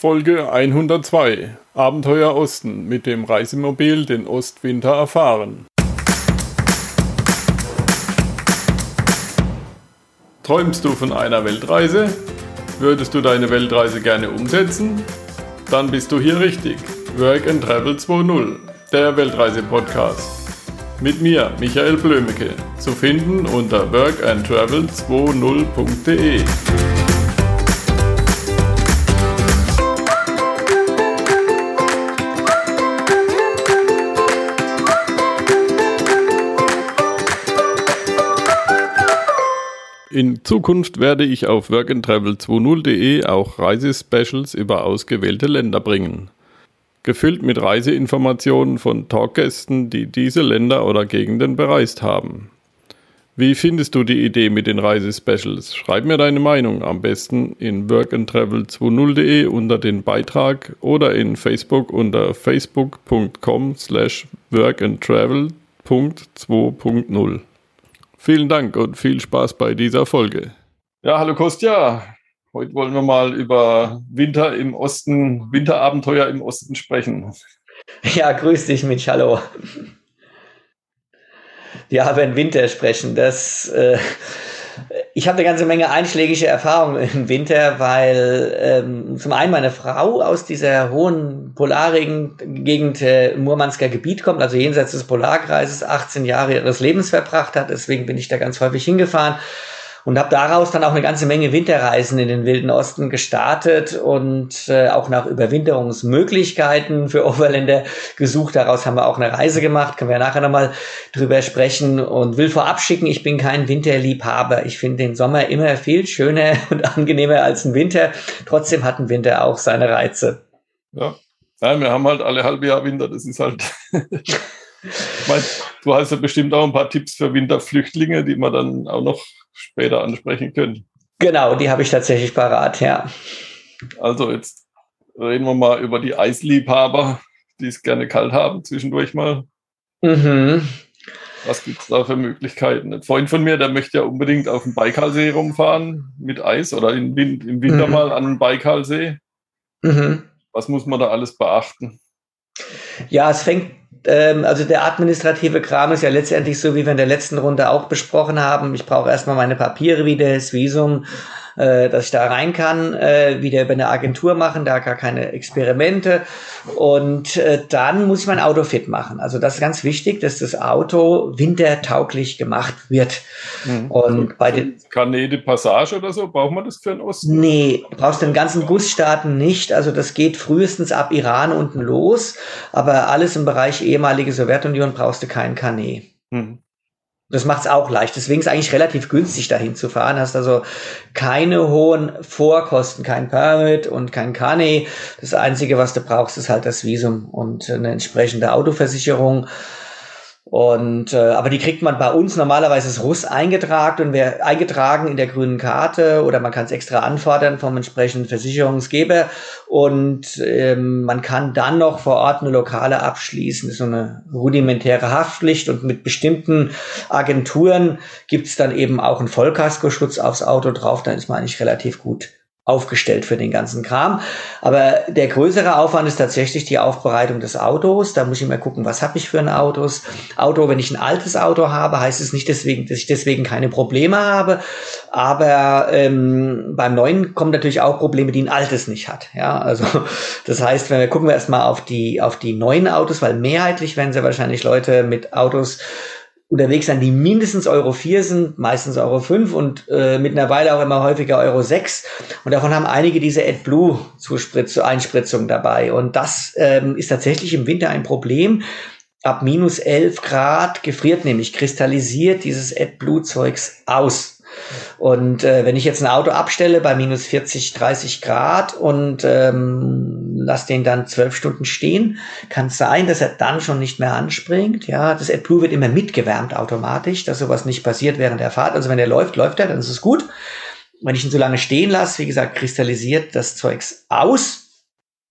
Folge 102 Abenteuer Osten mit dem Reisemobil den Ostwinter erfahren. Träumst du von einer Weltreise? Würdest du deine Weltreise gerne umsetzen? Dann bist du hier richtig. Work and Travel 2.0, der Weltreise-Podcast. Mit mir, Michael Blömecke, zu finden unter workandtravel20.de. In Zukunft werde ich auf workandtravel20.de auch Reisespecials über ausgewählte Länder bringen. Gefüllt mit Reiseinformationen von Talkgästen, die diese Länder oder Gegenden bereist haben. Wie findest du die Idee mit den Reisespecials? Schreib mir deine Meinung am besten in workandtravel20.de unter den Beitrag oder in Facebook unter facebook.com slash workandtravel.2.0. Vielen Dank und viel Spaß bei dieser Folge. Ja, hallo Kostja. Heute wollen wir mal über Winter im Osten, Winterabenteuer im Osten sprechen. Ja, grüß dich, Mitch. Hallo. Ja, wenn Winter sprechen, das. Äh, ich habe eine ganze Menge einschlägige Erfahrungen im Winter, weil ähm, zum einen meine Frau aus dieser hohen polarigen Gegend äh, Murmansker Gebiet kommt, also jenseits des Polarkreises, 18 Jahre ihres Lebens verbracht hat. Deswegen bin ich da ganz häufig hingefahren und habe daraus dann auch eine ganze Menge Winterreisen in den Wilden Osten gestartet und äh, auch nach Überwinterungsmöglichkeiten für Overländer gesucht. Daraus haben wir auch eine Reise gemacht, können wir nachher nochmal drüber sprechen und will vorab schicken, ich bin kein Winterliebhaber. Ich finde den Sommer immer viel schöner und angenehmer als ein Winter. Trotzdem hat ein Winter auch seine Reize. Ja, ja wir haben halt alle halbe Jahr Winter, das ist halt Ich meine, du hast ja bestimmt auch ein paar Tipps für Winterflüchtlinge, die wir dann auch noch später ansprechen können. Genau, die habe ich tatsächlich parat, ja. Also jetzt reden wir mal über die Eisliebhaber, die es gerne kalt haben, zwischendurch mal. Mhm. Was gibt es da für Möglichkeiten? Ein Freund von mir, der möchte ja unbedingt auf dem Baikalsee rumfahren mit Eis oder im, Winter mhm. mal an den Baikalsee. Mhm. Was muss man da alles beachten? Ja, es fängt ähm, also der administrative Kram ist ja letztendlich so, wie wir in der letzten Runde auch besprochen haben. Ich brauche erstmal meine Papiere wieder, das Visum, äh, dass ich da rein kann, äh, wieder über eine Agentur machen, da gar keine Experimente. Und äh, dann muss ich mein Auto fit machen. Also das ist ganz wichtig, dass das Auto wintertauglich gemacht wird. Mhm. Und also, bei den Kanäle Passage oder so, braucht man das für den Osten? Nee, du brauchst den ganzen Busstaaten nicht. Also das geht frühestens ab Iran unten los. Aber alles im Bereich ehemalige Sowjetunion brauchst du keinen Kanä. Mhm. Das macht es auch leicht. Deswegen ist es eigentlich relativ günstig, dahin zu fahren. Hast also keine hohen Vorkosten, kein Permit und kein Kani. Das Einzige, was du brauchst, ist halt das Visum und eine entsprechende Autoversicherung. Und äh, aber die kriegt man bei uns. Normalerweise ist Russ eingetragen und wer eingetragen in der grünen Karte oder man kann es extra anfordern vom entsprechenden Versicherungsgeber. Und ähm, man kann dann noch vor Ort eine Lokale abschließen, ist so eine rudimentäre Haftpflicht. Und mit bestimmten Agenturen gibt's dann eben auch einen Vollkaskoschutz aufs Auto drauf, dann ist man eigentlich relativ gut aufgestellt für den ganzen Kram. Aber der größere Aufwand ist tatsächlich die Aufbereitung des Autos. Da muss ich mal gucken, was habe ich für ein Autos. Auto, wenn ich ein altes Auto habe, heißt es nicht deswegen, dass ich deswegen keine Probleme habe. Aber ähm, beim neuen kommen natürlich auch Probleme, die ein altes nicht hat. Ja, also das heißt, wenn wir gucken wir erstmal auf die auf die neuen Autos, weil mehrheitlich werden sie wahrscheinlich Leute mit Autos unterwegs sein, die mindestens Euro 4 sind, meistens Euro 5 und äh, mittlerweile auch immer häufiger Euro 6. Und davon haben einige diese AdBlue Einspritzung dabei. Und das ähm, ist tatsächlich im Winter ein Problem. Ab minus 11 Grad gefriert nämlich, kristallisiert dieses AdBlue-Zeugs aus. Und äh, wenn ich jetzt ein Auto abstelle bei minus 40, 30 Grad und ähm, lass den dann zwölf Stunden stehen, kann es sein, dass er dann schon nicht mehr anspringt. Ja, das AdBlue wird immer mitgewärmt automatisch, dass sowas nicht passiert während der Fahrt. Also wenn er läuft, läuft er, dann ist es gut. Wenn ich ihn so lange stehen lasse, wie gesagt, kristallisiert das Zeugs aus.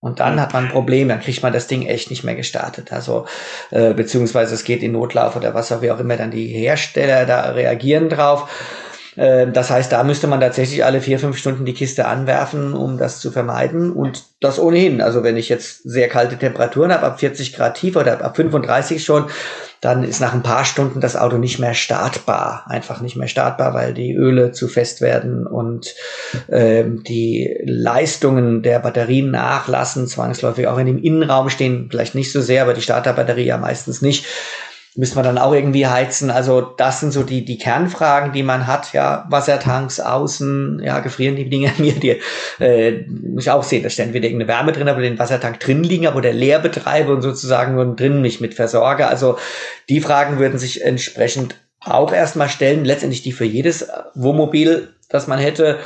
Und dann hat man ein Problem, dann kriegt man das Ding echt nicht mehr gestartet. Also, äh, beziehungsweise es geht in Notlauf oder was auch, wie auch immer dann die Hersteller da reagieren drauf. Ähm, das heißt, da müsste man tatsächlich alle vier, fünf Stunden die Kiste anwerfen, um das zu vermeiden. Und das ohnehin. Also wenn ich jetzt sehr kalte Temperaturen habe, ab 40 Grad tief oder ab 35 schon, dann ist nach ein paar Stunden das Auto nicht mehr startbar. Einfach nicht mehr startbar, weil die Öle zu fest werden und ähm, die Leistungen der Batterien nachlassen, zwangsläufig auch in dem Innenraum stehen, vielleicht nicht so sehr, aber die Starterbatterie ja meistens nicht müssen wir dann auch irgendwie heizen. Also das sind so die, die Kernfragen, die man hat. Ja, Wassertanks außen, ja, gefrieren die Dinge mir, die äh, muss ich auch sehen, da stände wieder irgendeine Wärme drin, aber den Wassertank drin liegen, aber der leer betreibe und sozusagen nur drin mich mit versorge. Also die Fragen würden sich entsprechend auch erstmal stellen, letztendlich die für jedes Wohnmobil, das man hätte.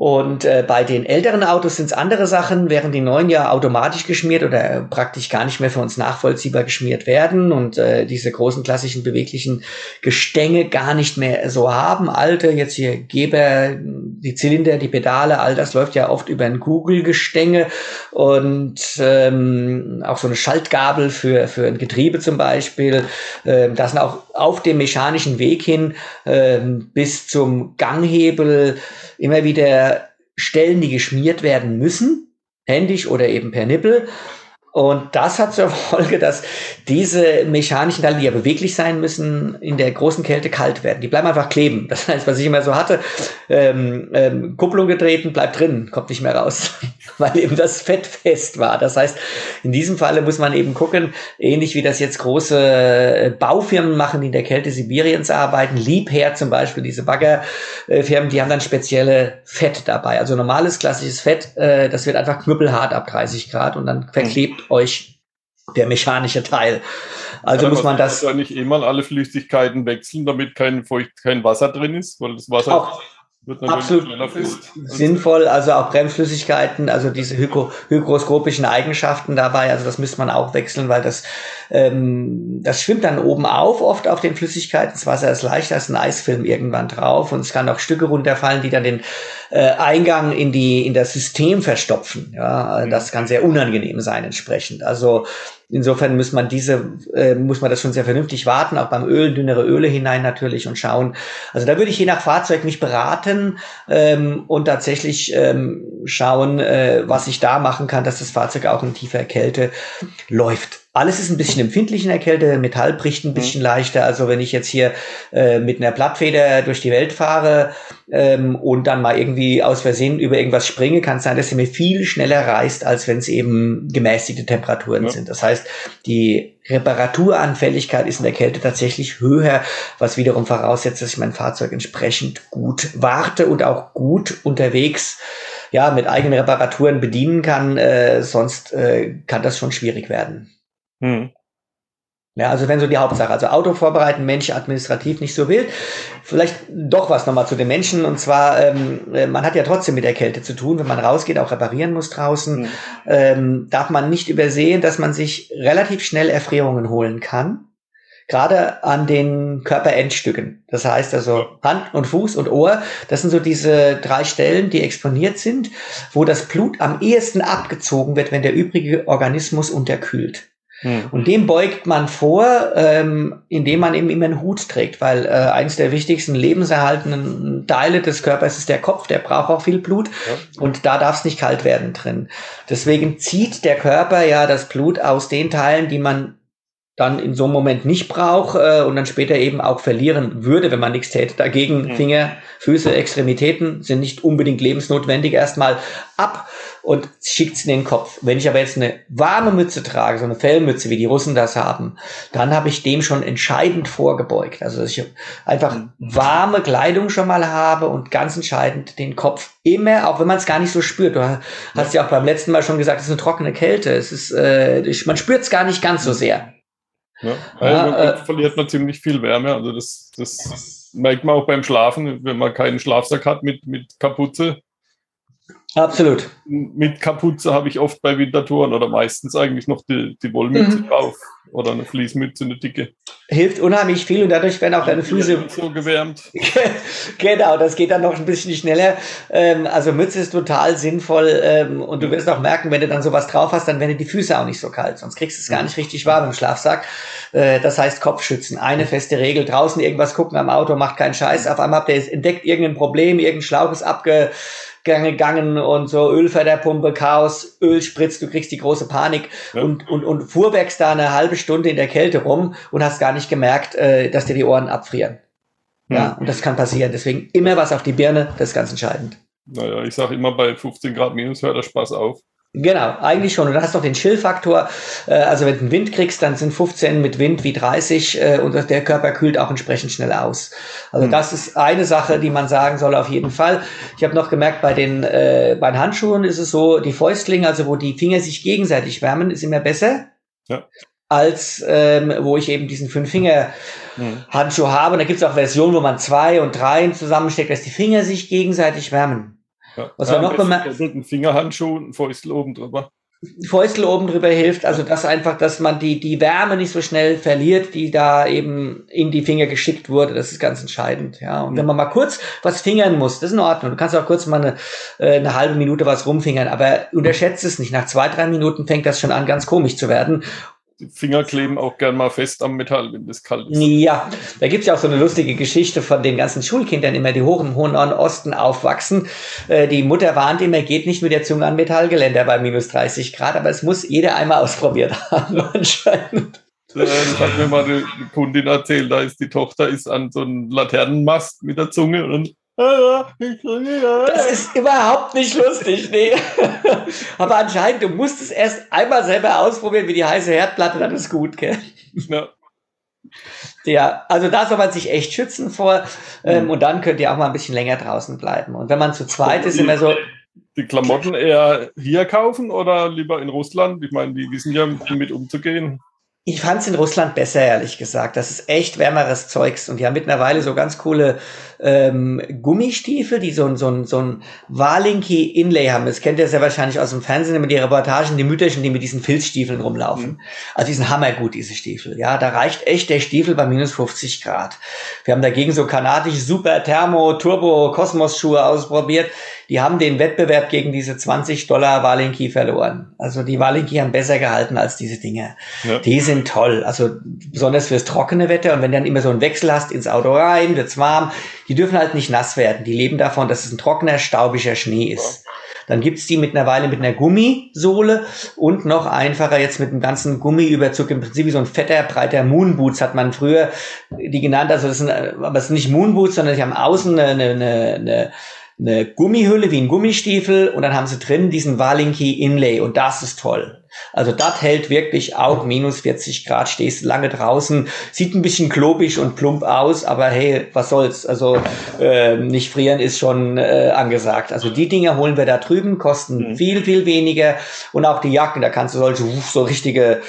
Und äh, bei den älteren Autos sind es andere Sachen, während die neuen ja automatisch geschmiert oder praktisch gar nicht mehr für uns nachvollziehbar geschmiert werden und äh, diese großen klassischen beweglichen Gestänge gar nicht mehr so haben. Alte, jetzt hier Geber, die Zylinder, die Pedale, all das läuft ja oft über ein Kugelgestänge und ähm, auch so eine Schaltgabel für, für ein Getriebe zum Beispiel. Ähm, das sind auch auf dem mechanischen Weg hin ähm, bis zum Ganghebel immer wieder Stellen, die geschmiert werden müssen, händisch oder eben per Nippel. Und das hat zur Folge, dass diese mechanischen Teile, die ja beweglich sein müssen, in der großen Kälte kalt werden. Die bleiben einfach kleben. Das heißt, was ich immer so hatte, ähm, ähm, Kupplung getreten, bleibt drin, kommt nicht mehr raus, weil eben das Fett fest war. Das heißt, in diesem Falle muss man eben gucken, ähnlich wie das jetzt große äh, Baufirmen machen, die in der Kälte Sibiriens arbeiten, Liebherr zum Beispiel, diese Baggerfirmen, die haben dann spezielle Fett dabei. Also normales klassisches Fett, äh, das wird einfach knüppelhart ab 30 Grad und dann verklebt euch der mechanische Teil. Also ja, muss man das. Ja nicht mal alle Flüssigkeiten wechseln, damit kein Feucht, kein Wasser drin ist, weil das Wasser auch, wird absolut sinnvoll. Also auch Bremsflüssigkeiten, also diese hygroskopischen Eigenschaften dabei. Also das müsste man auch wechseln, weil das ähm, das schwimmt dann oben auf, oft auf den Flüssigkeiten. Das Wasser ist leichter als ein Eisfilm irgendwann drauf und es kann auch Stücke runterfallen, die dann den äh, Eingang in die in das System verstopfen. Ja, mhm. das kann sehr unangenehm sein entsprechend. Also insofern muss man diese äh, muss man das schon sehr vernünftig warten, auch beim Öl dünnere Öle hinein natürlich und schauen. Also da würde ich je nach Fahrzeug mich beraten ähm, und tatsächlich ähm, schauen, äh, was ich da machen kann, dass das Fahrzeug auch in tiefer Kälte läuft. Alles ist ein bisschen empfindlich in der Kälte, Metall bricht ein bisschen mhm. leichter. Also wenn ich jetzt hier äh, mit einer Blattfeder durch die Welt fahre ähm, und dann mal irgendwie aus Versehen über irgendwas springe, kann es sein, dass sie mir viel schneller reißt, als wenn es eben gemäßigte Temperaturen ja. sind. Das heißt, die Reparaturanfälligkeit ist in der Kälte tatsächlich höher, was wiederum voraussetzt, dass ich mein Fahrzeug entsprechend gut warte und auch gut unterwegs ja mit eigenen Reparaturen bedienen kann. Äh, sonst äh, kann das schon schwierig werden. Hm. Ja, also wenn so die Hauptsache, also Auto vorbereiten, Mensch administrativ nicht so wild. Vielleicht doch was nochmal zu den Menschen und zwar, ähm, äh, man hat ja trotzdem mit der Kälte zu tun, wenn man rausgeht, auch reparieren muss draußen, mhm. ähm, darf man nicht übersehen, dass man sich relativ schnell Erfrierungen holen kann. Gerade an den Körperendstücken. Das heißt also Hand und Fuß und Ohr, das sind so diese drei Stellen, die exponiert sind, wo das Blut am ehesten abgezogen wird, wenn der übrige Organismus unterkühlt. Hm. Und dem beugt man vor, ähm, indem man eben immer einen Hut trägt, weil äh, eines der wichtigsten lebenserhaltenden Teile des Körpers ist der Kopf, der braucht auch viel Blut ja. und da darf es nicht kalt werden drin. Deswegen zieht der Körper ja das Blut aus den Teilen, die man dann in so einem Moment nicht braucht äh, und dann später eben auch verlieren würde, wenn man nichts täte. Dagegen mhm. Finger, Füße, Extremitäten sind nicht unbedingt lebensnotwendig. Erstmal ab und schickt es in den Kopf. Wenn ich aber jetzt eine warme Mütze trage, so eine Fellmütze, wie die Russen das haben, dann habe ich dem schon entscheidend vorgebeugt. Also dass ich einfach warme Kleidung schon mal habe und ganz entscheidend den Kopf immer, auch wenn man es gar nicht so spürt. Du hast ja auch beim letzten Mal schon gesagt, es ist eine trockene Kälte. Es ist, äh, man spürt es gar nicht ganz so sehr. Ja, ja äh, verliert man ziemlich viel Wärme. Also das, das merkt man auch beim Schlafen, wenn man keinen Schlafsack hat mit, mit Kapuze. Absolut. Mit Kapuze habe ich oft bei Wintertouren oder meistens eigentlich noch die, die Wollmütze mhm. drauf oder eine Fließmütze, eine dicke. Hilft unheimlich viel und dadurch werden auch deine Füße so gewärmt. genau, das geht dann noch ein bisschen schneller. Ähm, also Mütze ist total sinnvoll ähm, und du wirst auch merken, wenn du dann sowas drauf hast, dann werden die Füße auch nicht so kalt, sonst kriegst du es gar nicht richtig warm im Schlafsack. Äh, das heißt Kopfschützen, eine feste Regel. Draußen irgendwas gucken am Auto macht keinen Scheiß. Auf einmal habt ihr entdeckt irgendein Problem, irgendein Schlauch ist abge gegangen und so Ölförderpumpe, Chaos, Öl spritzt, du kriegst die große Panik ja. und, und, und fuhrwerkst da eine halbe Stunde in der Kälte rum und hast gar nicht gemerkt, äh, dass dir die Ohren abfrieren. Ja, ja und das kann passieren. Deswegen immer was auf die Birne, das ist ganz entscheidend. Naja, ich sage immer, bei 15 Grad minus hört der Spaß auf. Genau, eigentlich schon. Und du hast noch den Chill-Faktor. Äh, also wenn du einen Wind kriegst, dann sind 15 mit Wind wie 30 äh, und der Körper kühlt auch entsprechend schnell aus. Also mhm. das ist eine Sache, die man sagen soll auf jeden Fall. Ich habe noch gemerkt, bei den, äh, bei den Handschuhen ist es so, die Fäustlinge, also wo die Finger sich gegenseitig wärmen, ist immer besser. Ja. Als ähm, wo ich eben diesen Fünf-Finger-Handschuh mhm. habe. Und da gibt es auch Versionen, wo man zwei und drei zusammensteckt, dass die Finger sich gegenseitig wärmen. Ja. Was ja, wir noch. Ein Fingerhandschuh, ein Fäustel oben drüber. Fäustel oben drüber hilft, also das einfach, dass man die, die Wärme nicht so schnell verliert, die da eben in die Finger geschickt wurde. Das ist ganz entscheidend, ja. Und wenn man mal kurz was fingern muss, das ist in Ordnung. Du kannst auch kurz mal eine, äh, eine halbe Minute was rumfingern, aber unterschätze es nicht. Nach zwei, drei Minuten fängt das schon an, ganz komisch zu werden Finger kleben auch gern mal fest am Metall, wenn das kalt ist. Ja, da gibt es ja auch so eine lustige Geschichte von den ganzen Schulkindern immer, die hoch im hohen Osten aufwachsen. Äh, die Mutter warnt immer, geht nicht mit der Zunge an Metallgeländer bei minus 30 Grad, aber es muss jeder einmal ausprobiert haben anscheinend. Das hat mir mal eine Kundin erzählt, da ist die Tochter ist an so einem Laternenmast mit der Zunge und das ist überhaupt nicht lustig, nee. Aber anscheinend, du musst es erst einmal selber ausprobieren, wie die heiße Herdplatte, dann ist gut, gell? Ja. Ja, also da soll man sich echt schützen vor ähm, mhm. und dann könnt ihr auch mal ein bisschen länger draußen bleiben. Und wenn man zu zweit ist, immer so. Die Klamotten eher hier kaufen oder lieber in Russland? Ich meine, die wissen ja, mit umzugehen. Ich fand es in Russland besser, ehrlich gesagt. Das ist echt wärmeres Zeugs. Und die haben mittlerweile so ganz coole ähm, Gummistiefel, die so ein, so ein, so ein Walinki-Inlay haben. Das kennt ihr sehr wahrscheinlich aus dem Fernsehen, immer die Reportagen, die Mütterchen, die mit diesen Filzstiefeln rumlaufen. Mhm. Also die sind hammergut, diese Stiefel. Ja, da reicht echt der Stiefel bei minus 50 Grad. Wir haben dagegen so kanadische Super Thermo Turbo Kosmos Schuhe ausprobiert die haben den Wettbewerb gegen diese 20 Dollar Walinki verloren. Also die Walinki haben besser gehalten als diese Dinge. Ja. Die sind toll. Also besonders fürs trockene Wetter. Und wenn du dann immer so einen Wechsel hast ins Auto rein, wird's warm. Die dürfen halt nicht nass werden. Die leben davon, dass es ein trockener, staubiger Schnee ist. Ja. Dann gibt's die mittlerweile mit einer Gummisohle und noch einfacher jetzt mit einem ganzen Gummiüberzug. Im Prinzip wie so ein fetter, breiter Moonboots hat man früher die genannt. Also das sind, aber es sind nicht Moonboots, sondern sie haben außen eine, eine, eine eine Gummihülle wie ein Gummistiefel und dann haben sie drin diesen Walinki Inlay und das ist toll. Also das hält wirklich auch minus 40 Grad, stehst lange draußen, sieht ein bisschen klobig und plump aus, aber hey, was soll's, also äh, nicht frieren ist schon äh, angesagt. Also die Dinger holen wir da drüben, kosten mhm. viel, viel weniger und auch die Jacken, da kannst du solche so richtige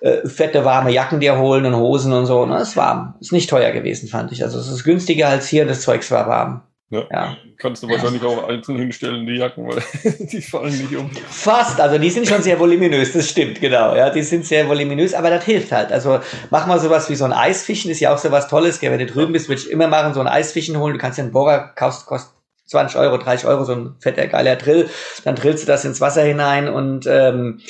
äh, fette, warme Jacken dir holen und Hosen und so. Und das ist warm. Ist nicht teuer gewesen, fand ich. Also es ist günstiger als hier, das Zeugs war warm. Ja. ja. Kannst du wahrscheinlich auch einzeln hinstellen, die Jacken, weil die fallen nicht um. Fast, also die sind schon sehr voluminös, das stimmt, genau. Ja, die sind sehr voluminös, aber das hilft halt. Also mach mal sowas wie so ein Eisfischen, ist ja auch so was Tolles. Wenn du drüben bist, würde ich immer machen, so ein Eisfischen holen. Du kannst ja einen Bohrer, kostet, kostet 20 Euro, 30 Euro, so ein fetter, geiler Drill. Dann drillst du das ins Wasser hinein und ähm,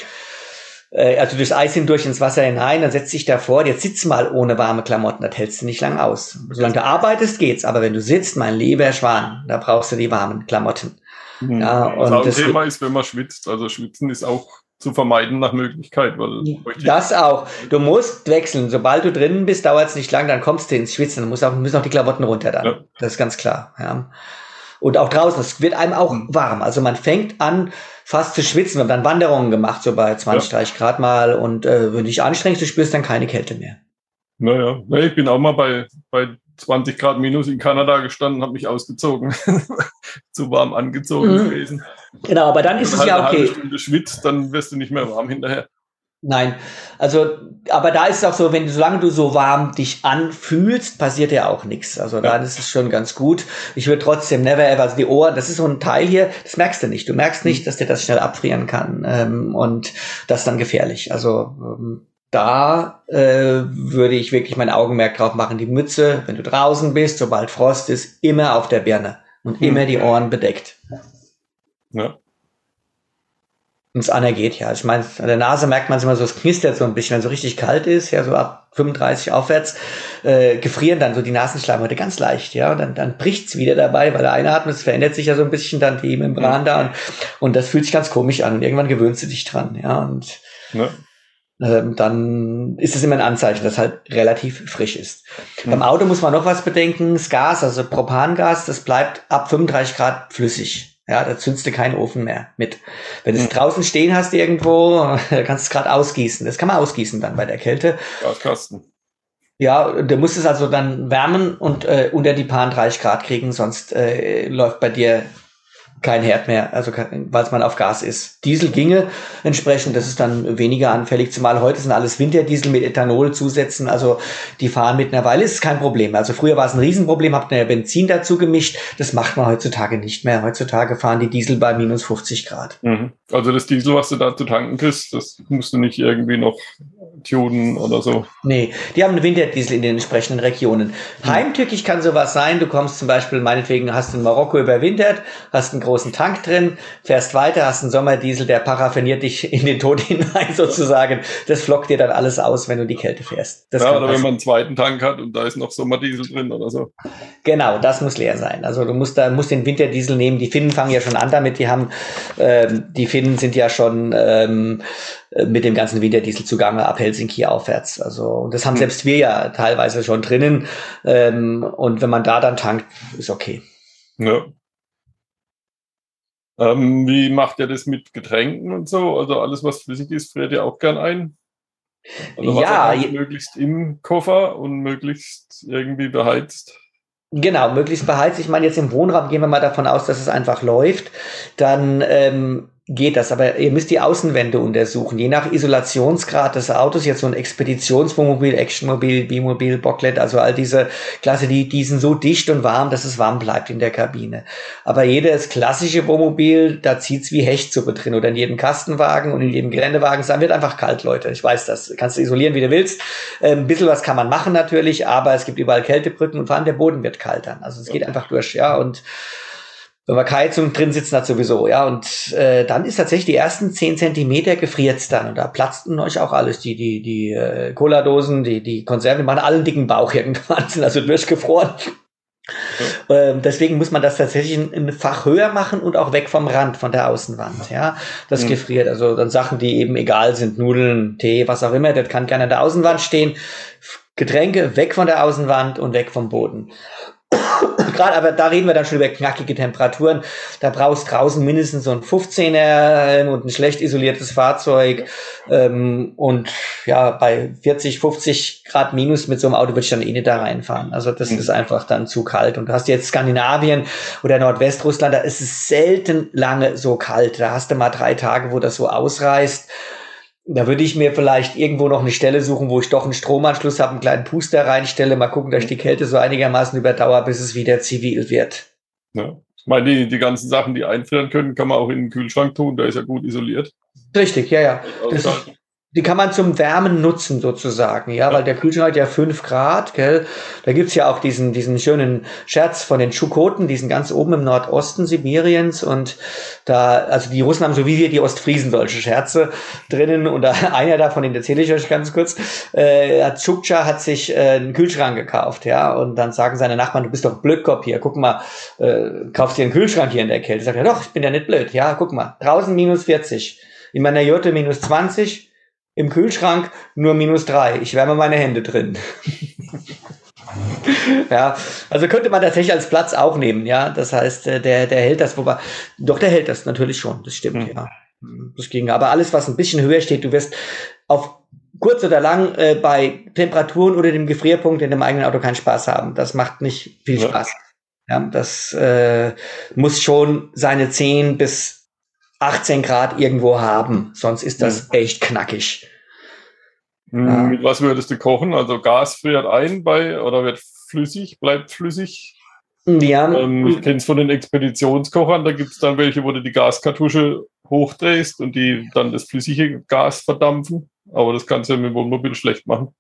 äh, also durchs Eis hindurch ins Wasser hinein, dann setzt dich davor, jetzt sitz mal ohne warme Klamotten, das hältst du nicht lang aus. Solange du arbeitest, geht's, aber wenn du sitzt, mein lieber Schwan, da brauchst du die warmen Klamotten. Mhm. Ja, und das, das Thema ist, wenn man schwitzt, also schwitzen ist auch zu vermeiden nach Möglichkeit. Weil das auch. Du musst wechseln. Sobald du drinnen bist, dauert es nicht lang, dann kommst du ins Schwitzen. Dann musst auch, müssen auch die Klamotten runter dann. Ja. Das ist ganz klar. Ja. Und auch draußen, es wird einem auch mhm. warm. Also man fängt an, fast zu schwitzen. Wir haben dann Wanderungen gemacht, so bei 20, ja. 30 Grad mal. Und äh, wenn du dich anstrengst, du spürst dann keine Kälte mehr. Naja, ich bin auch mal bei, bei 20 Grad minus in Kanada gestanden, habe mich ausgezogen. Zu warm angezogen mhm. gewesen. Genau, aber dann ist es ja okay. Wenn du schwitzt, dann wirst du nicht mehr warm hinterher. Nein, also, aber da ist es auch so, wenn du, solange du so warm dich anfühlst, passiert ja auch nichts. Also ja. dann ist es schon ganz gut. Ich würde trotzdem never ever, also die Ohren, das ist so ein Teil hier, das merkst du nicht. Du merkst nicht, mhm. dass dir das schnell abfrieren kann. Ähm, und das ist dann gefährlich. Also ähm, da äh, würde ich wirklich mein Augenmerk drauf machen. Die Mütze, wenn du draußen bist, sobald Frost ist, immer auf der Birne und mhm. immer die Ohren bedeckt. Ja und es anergeht, ja. Ich meine, an der Nase merkt man es immer so, es knistert so ein bisschen, wenn es so richtig kalt ist, ja, so ab 35 aufwärts, äh, gefrieren dann so die Nasenschleimhäute ganz leicht, ja, und dann, dann bricht's wieder dabei, weil der Einatmen, es verändert sich ja so ein bisschen dann die Membran da und, und das fühlt sich ganz komisch an und irgendwann gewöhnst du dich dran, ja, und ja. Ähm, dann ist es immer ein Anzeichen, dass halt relativ frisch ist. Mhm. Beim Auto muss man noch was bedenken, das Gas, also Propangas, das bleibt ab 35 Grad flüssig. Ja, da zündest du keinen Ofen mehr mit. Wenn du es hm. draußen stehen hast irgendwo, kannst du es gerade ausgießen. Das kann man ausgießen dann bei der Kälte. Gaskasten. Ja, du musst es also dann wärmen und äh, unter die paar 30 Grad kriegen, sonst äh, läuft bei dir kein Herd mehr, also weil man auf Gas ist. Diesel ginge entsprechend, das ist dann weniger anfällig, zumal heute sind alles Winterdiesel mit Ethanol zusetzen, also die fahren mittlerweile, ist kein Problem. Also früher war es ein Riesenproblem, habt ihr Benzin dazu gemischt, das macht man heutzutage nicht mehr. Heutzutage fahren die Diesel bei minus 50 Grad. Mhm. Also das Diesel, was du da zu tanken kriegst, das musst du nicht irgendwie noch tunen oder so. Nee, die haben einen Winterdiesel in den entsprechenden Regionen. Mhm. Heimtückig kann sowas sein, du kommst zum Beispiel, meinetwegen hast du in Marokko überwintert, hast einen großen Tank drin, fährst weiter, hast einen Sommerdiesel, der paraffiniert dich in den Tod hinein sozusagen. Das flockt dir dann alles aus, wenn du die Kälte fährst. Das ja, oder passen. wenn man einen zweiten Tank hat und da ist noch Sommerdiesel drin oder so. Genau, das muss leer sein. Also du musst da musst den Winterdiesel nehmen. Die Finnen fangen ja schon an damit. Die haben, ähm, die Finnen sind ja schon ähm, mit dem ganzen Winterdiesel zugange ab Helsinki aufwärts. Also das haben hm. selbst wir ja teilweise schon drinnen. Ähm, und wenn man da dann tankt, ist okay. Ja. Ähm, wie macht ihr das mit Getränken und so? Also alles, was flüssig ist, friert ihr auch gern ein? Also ja, möglichst im Koffer und möglichst irgendwie beheizt. Genau, möglichst beheizt. Ich meine, jetzt im Wohnraum gehen wir mal davon aus, dass es einfach läuft. Dann ähm, geht das. Aber ihr müsst die Außenwände untersuchen. Je nach Isolationsgrad des Autos, jetzt so ein Expeditionswohnmobil, Actionmobil, Bimobil, Bocklet, also all diese Klasse, die, die sind so dicht und warm, dass es warm bleibt in der Kabine. Aber jedes klassische Wohnmobil, da zieht's wie Hechtsuppe drin oder in jedem Kastenwagen und in jedem Geländewagen. Es wird einfach kalt, Leute. Ich weiß das. Kannst du isolieren, wie du willst. Ähm, ein bisschen was kann man machen natürlich, aber es gibt überall Kältebrücken und vor allem der Boden wird kalt dann. Also es geht einfach durch, ja. Und wenn wir Heizung drin sitzen hat sowieso, ja. Und äh, dann ist tatsächlich die ersten zehn Zentimeter gefriert's dann. Und da platzten euch auch alles. Die, die, die äh, Cola-Dosen, die, die Konserven, die machen allen dicken Bauch irgendwann, sind also durchgefroren. Ja. Ähm, deswegen muss man das tatsächlich ein, ein, Fach höher machen und auch weg vom Rand, von der Außenwand. Ja, das mhm. gefriert. Also dann Sachen, die eben egal sind, Nudeln, Tee, was auch immer, das kann gerne an der Außenwand stehen. Getränke weg von der Außenwand und weg vom Boden. Gerade, aber da reden wir dann schon über knackige Temperaturen. Da brauchst draußen mindestens so ein 15er und ein schlecht isoliertes Fahrzeug. Ähm, und ja, bei 40, 50 Grad minus mit so einem Auto würde ich dann eh nicht da reinfahren. Also das mhm. ist einfach dann zu kalt. Und du hast jetzt Skandinavien oder Nordwestrussland, da ist es selten lange so kalt. Da hast du mal drei Tage, wo das so ausreißt. Da würde ich mir vielleicht irgendwo noch eine Stelle suchen, wo ich doch einen Stromanschluss habe, einen kleinen Puster reinstelle, mal gucken, dass ich die Kälte so einigermaßen überdauere, bis es wieder zivil wird. Ja. Ich meine, die, die ganzen Sachen, die einfrieren können, kann man auch in den Kühlschrank tun, der ist ja gut isoliert. Richtig, ja, ja. Das, die kann man zum Wärmen nutzen sozusagen, ja, weil der Kühlschrank hat ja fünf Grad, gell. Da gibt's ja auch diesen, diesen schönen Scherz von den Tschukoten, die sind ganz oben im Nordosten Sibiriens und da, also die Russen haben so wie wir die Ostfriesen solche Scherze drinnen und da, einer davon, den erzähle ich euch ganz kurz, äh, Tschukcha hat sich äh, einen Kühlschrank gekauft, ja, und dann sagen seine Nachbarn, du bist doch Blödkopf hier, guck mal, äh, kaufst dir einen Kühlschrank hier in der Kälte. Sagt er, doch, ich bin ja nicht blöd, ja, guck mal, draußen minus 40, in meiner Jotte minus 20, im Kühlschrank nur minus drei. Ich wärme meine Hände drin. ja, also könnte man tatsächlich als Platz auch nehmen, ja. Das heißt, äh, der, der hält das, wobei, doch, der hält das natürlich schon, das stimmt, mhm. ja. Das ging. Aber alles, was ein bisschen höher steht, du wirst auf kurz oder lang äh, bei Temperaturen oder dem Gefrierpunkt in dem eigenen Auto keinen Spaß haben. Das macht nicht viel ja. Spaß. Ja, das äh, muss schon seine 10 bis 18 Grad irgendwo haben, sonst ist das mhm. echt knackig. Hm, ja. Mit was würdest du kochen? Also Gas friert ein bei oder wird flüssig, bleibt flüssig? Ja. Ähm, ich kenne es von den Expeditionskochern, da gibt es dann welche, wo du die Gaskartusche hochdrehst und die dann das flüssige Gas verdampfen. Aber das kannst du ja mit dem Wohnmobil schlecht machen.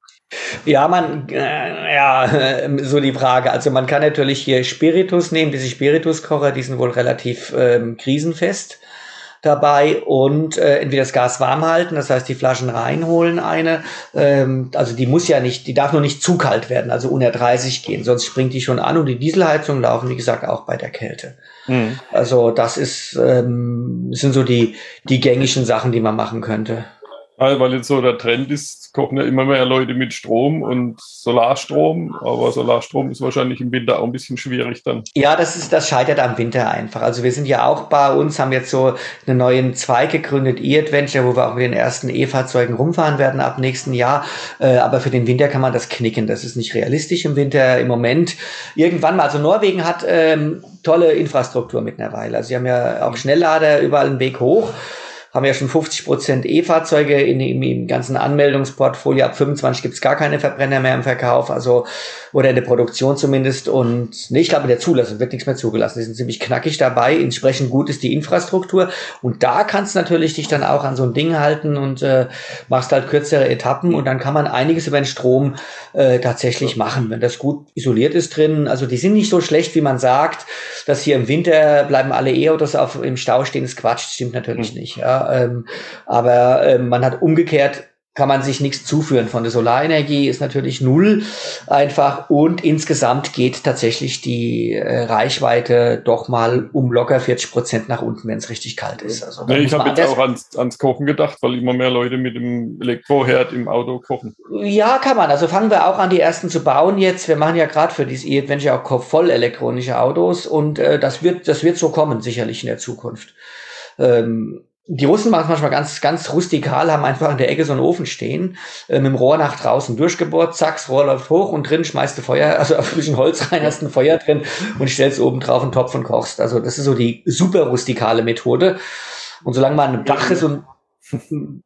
Ja, man, äh, ja, so die Frage. Also man kann natürlich hier Spiritus nehmen, diese Spirituskocher, die sind wohl relativ ähm, krisenfest dabei und äh, entweder das Gas warm halten, das heißt die Flaschen reinholen eine. Ähm, also die muss ja nicht, die darf nur nicht zu kalt werden, also unter 30 gehen, sonst springt die schon an und die Dieselheizungen laufen, wie gesagt, auch bei der Kälte. Mhm. Also das ist, ähm, sind so die, die gängigen Sachen, die man machen könnte. Weil jetzt so der Trend ist, kochen ja immer mehr Leute mit Strom und Solarstrom, aber Solarstrom ist wahrscheinlich im Winter auch ein bisschen schwierig dann. Ja, das ist, das scheitert am Winter einfach. Also wir sind ja auch bei uns, haben jetzt so einen neuen Zweig gegründet, E-Adventure, wo wir auch mit den ersten E-Fahrzeugen rumfahren werden ab nächsten Jahr. Äh, aber für den Winter kann man das knicken. Das ist nicht realistisch im Winter im Moment. Irgendwann mal, also Norwegen hat ähm, tolle Infrastruktur mittlerweile. Also sie haben ja auch Schnelllader überall einen Weg hoch haben ja schon 50 Prozent E-Fahrzeuge in, im, im ganzen Anmeldungsportfolio. Ab 25 gibt es gar keine Verbrenner mehr im Verkauf, also oder in der Produktion zumindest. Und nee, ich glaube, in der Zulassung wird nichts mehr zugelassen. Die sind ziemlich knackig dabei. Entsprechend gut ist die Infrastruktur. Und da kannst du natürlich dich dann auch an so ein Ding halten und äh, machst halt kürzere Etappen und dann kann man einiges über den Strom äh, tatsächlich machen, wenn das gut isoliert ist drin. Also die sind nicht so schlecht, wie man sagt, dass hier im Winter bleiben alle E-Autos auf im Stau stehen. Das Quatsch, das stimmt natürlich mhm. nicht. Ja ähm, aber ähm, man hat umgekehrt kann man sich nichts zuführen. Von der Solarenergie ist natürlich null einfach und insgesamt geht tatsächlich die äh, Reichweite doch mal um locker 40 Prozent nach unten, wenn es richtig kalt ist. Also, nee, ich habe jetzt auch ans, ans Kochen gedacht, weil immer mehr Leute mit dem Elektroherd im Auto kochen. Ja, kann man. Also fangen wir auch an, die ersten zu bauen jetzt. Wir machen ja gerade für dieses E-Adventure auch voll elektronische Autos und äh, das wird, das wird so kommen, sicherlich in der Zukunft. Ähm, die Russen machen es manchmal ganz, ganz rustikal, haben einfach in der Ecke so einen Ofen stehen, äh, mit dem Rohr nach draußen durchgebohrt, zack, das Rohr läuft hoch und drin schmeißt du Feuer, also auf ein bisschen Holz rein, hast ein Feuer drin und stellst oben drauf einen Topf und kochst. Also das ist so die super rustikale Methode. Und solange man ein Dach ist und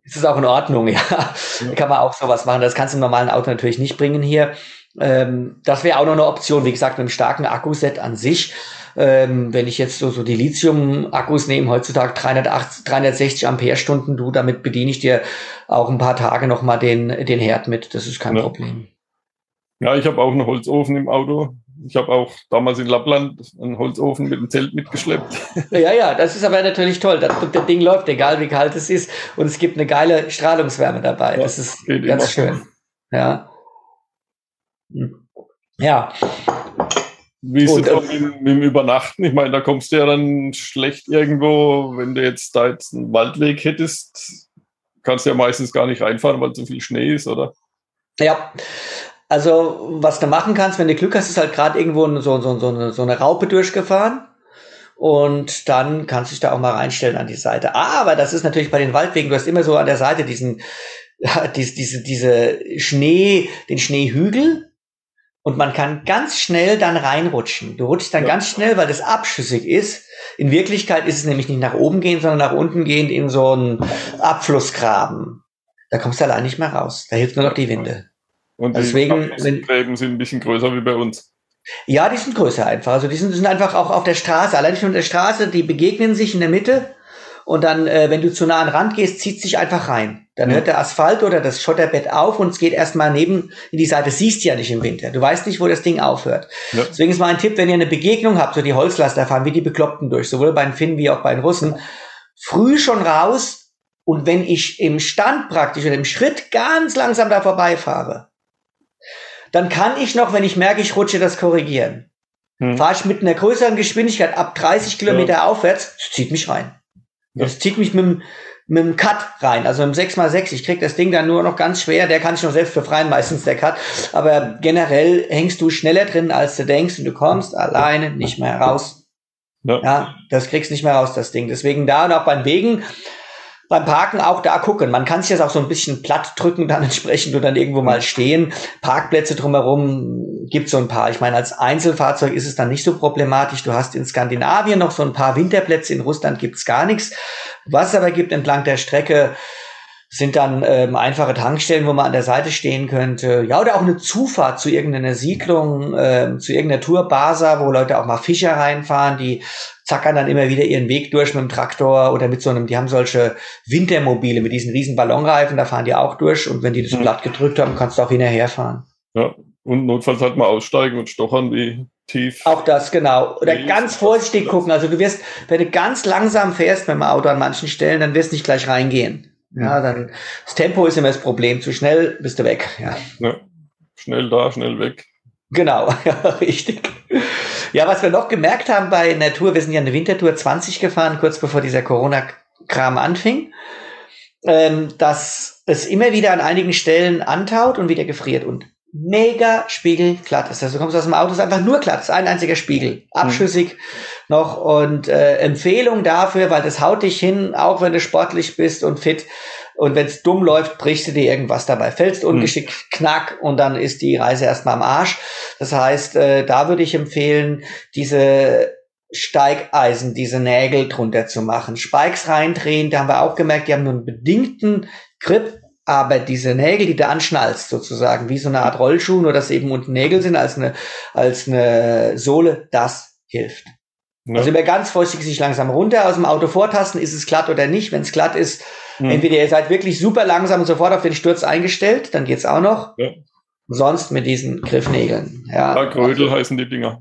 ist es auch in Ordnung, ja. ja. Kann man auch sowas machen. Das kannst du im normalen Auto natürlich nicht bringen hier. Ähm, das wäre auch noch eine Option, wie gesagt, mit einem starken Akkuset an sich ähm, wenn ich jetzt so, so die Lithium-Akkus nehme, heutzutage 380, 360 Ampere-Stunden, du, damit bediene ich dir auch ein paar Tage nochmal den, den Herd mit. Das ist kein ja. Problem. Ja, ich habe auch einen Holzofen im Auto. Ich habe auch damals in Lappland einen Holzofen mit dem Zelt mitgeschleppt. Ja, ja, das ist aber natürlich toll. Das, das Ding läuft, egal wie kalt es ist. Und es gibt eine geile Strahlungswärme dabei. Ja, das ist ganz schön. Ja. Hm. Ja. Wie ist es äh, mit, mit, dem Übernachten? Ich meine, da kommst du ja dann schlecht irgendwo, wenn du jetzt da jetzt einen Waldweg hättest, kannst du ja meistens gar nicht reinfahren, weil so viel Schnee ist, oder? Ja. Also, was du machen kannst, wenn du Glück hast, ist halt gerade irgendwo so, so, so, eine, so eine Raupe durchgefahren. Und dann kannst du dich da auch mal reinstellen an die Seite. Aber das ist natürlich bei den Waldwegen, du hast immer so an der Seite diesen, diese, diese, diese Schnee, den Schneehügel und man kann ganz schnell dann reinrutschen. Du rutschst dann ja. ganz schnell, weil das abschüssig ist. In Wirklichkeit ist es nämlich nicht nach oben gehen, sondern nach unten gehend in so einen Abflussgraben. Da kommst du allein nicht mehr raus. Da hilft nur noch die Winde. Und Deswegen die Gräben sind ein bisschen größer wie bei uns. Ja, die sind größer einfach. Also die sind, sind einfach auch auf der Straße. Allein schon auf der Straße, die begegnen sich in der Mitte und dann, äh, wenn du zu nah an den Rand gehst, zieht sich einfach rein. Dann hört der Asphalt oder das Schotterbett auf und es geht erstmal neben in die Seite. Siehst du ja nicht im Winter. Du weißt nicht, wo das Ding aufhört. Ja. Deswegen ist mein Tipp, wenn ihr eine Begegnung habt, so die Holzlaster fahren wie die Bekloppten durch, sowohl bei den Finnen wie auch bei den Russen, früh schon raus und wenn ich im Stand praktisch oder im Schritt ganz langsam da vorbeifahre, dann kann ich noch, wenn ich merke, ich rutsche, das korrigieren. Hm. Fahre ich mit einer größeren Geschwindigkeit ab 30 Kilometer ja. aufwärts, zieht mich rein. Ja. Das zieht mich mit dem, mit dem Cut rein, also im 6x6. Ich krieg das Ding dann nur noch ganz schwer, der kann sich noch selbst befreien, meistens der Cut. Aber generell hängst du schneller drin, als du denkst und du kommst alleine nicht mehr raus. Ja. ja, das kriegst nicht mehr raus, das Ding. Deswegen da und auch beim Wegen beim Parken auch da gucken. Man kann sich das auch so ein bisschen platt drücken, dann entsprechend und dann irgendwo mal stehen. Parkplätze drumherum gibt so ein paar. Ich meine, als Einzelfahrzeug ist es dann nicht so problematisch. Du hast in Skandinavien noch so ein paar Winterplätze, in Russland gibt's gar nichts. Was es aber gibt entlang der Strecke, sind dann ähm, einfache Tankstellen, wo man an der Seite stehen könnte. Ja, oder auch eine Zufahrt zu irgendeiner Siedlung, äh, zu irgendeiner Tourbasa, wo Leute auch mal Fischer reinfahren, die zackern dann immer wieder ihren Weg durch mit dem Traktor oder mit so einem, die haben solche Wintermobile mit diesen riesen Ballonreifen, da fahren die auch durch und wenn die das. Blatt gedrückt haben, kannst du auch hinterherfahren. Ja, und notfalls halt mal aussteigen und stochern, wie tief. Auch das, genau. Oder ganz vorsichtig gucken. Also du wirst, wenn du ganz langsam fährst mit dem Auto an manchen Stellen, dann wirst du nicht gleich reingehen. Ja, dann das Tempo ist immer das Problem. Zu schnell bist du weg. Ja. ja schnell da, schnell weg. Genau, ja, richtig. Ja, was wir noch gemerkt haben bei Natur, wir sind ja eine Wintertour 20 gefahren, kurz bevor dieser Corona-Kram anfing, ähm, dass es immer wieder an einigen Stellen antaut und wieder gefriert und mega spiegelglatt ist. Also du kommst aus dem Auto, ist einfach nur glatt, ist ein einziger Spiegel, abschüssig mhm. noch und äh, Empfehlung dafür, weil das haut dich hin, auch wenn du sportlich bist und fit und wenn es dumm läuft, brichst du dir irgendwas dabei, fällst ungeschickt, mhm. knack und dann ist die Reise erstmal am Arsch. Das heißt, äh, da würde ich empfehlen, diese Steigeisen, diese Nägel drunter zu machen. Spikes reindrehen, da haben wir auch gemerkt, die haben nur einen bedingten Grip, aber diese Nägel, die du anschnallst, sozusagen, wie so eine Art Rollschuh, nur dass eben unten Nägel sind als eine, als eine Sohle, das hilft. Ja. Also immer ganz vorsichtig sich langsam runter aus dem Auto vortasten, ist es glatt oder nicht. Wenn es glatt ist, mhm. entweder ihr seid wirklich super langsam und sofort auf den Sturz eingestellt, dann geht's auch noch. Ja. Sonst mit diesen Griffnägeln. Ja, ja Grödel heißen die Dinger.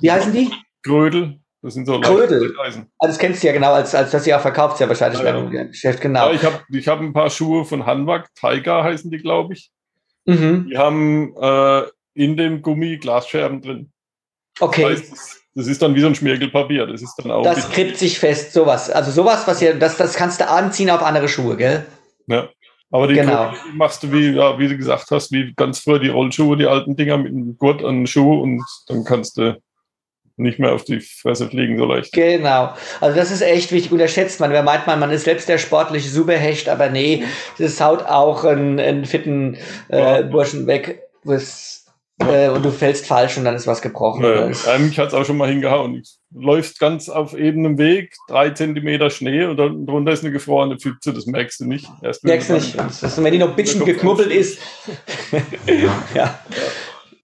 Wie heißen die? Grödel. Das sind so Krödel. Also das kennst du ja genau, als, als dass sie auch verkauft ja wahrscheinlich ja, ja. Geschäft, genau. Ja, ich habe ich hab ein paar Schuhe von Hanwag, Tiger heißen die, glaube ich. Mhm. Die haben äh, in dem Gummi Glasscherben drin. Okay. Das, heißt, das, das, ist dann wie so ein Schmirgelpapier. Das ist dann auch. Das krippt sich fest, sowas. Also sowas, was ihr, das, das kannst du anziehen auf andere Schuhe, gell? Ja. Aber die genau. machst du, wie, ja, wie du gesagt hast, wie ganz früher die Rollschuhe, die alten Dinger mit einem Gurt an den Schuh und dann kannst du nicht mehr auf die Fresse fliegen so leicht. Genau. Also das ist echt wichtig. Unterschätzt man. Wer meint man, man ist selbst der sportliche Superhecht, aber nee, das haut auch einen, einen fitten äh, ja. Burschen weg. Was, äh, und du fällst falsch und dann ist was gebrochen. Ja, mich hat es auch schon mal hingehauen. Du läufst ganz auf ebenem Weg, drei Zentimeter Schnee und dann drunter ist eine gefrorene Pfütze, das merkst du nicht. Erst merkst du nicht. Ist, wenn die noch ein bisschen geknubbelt ist. ja. ja.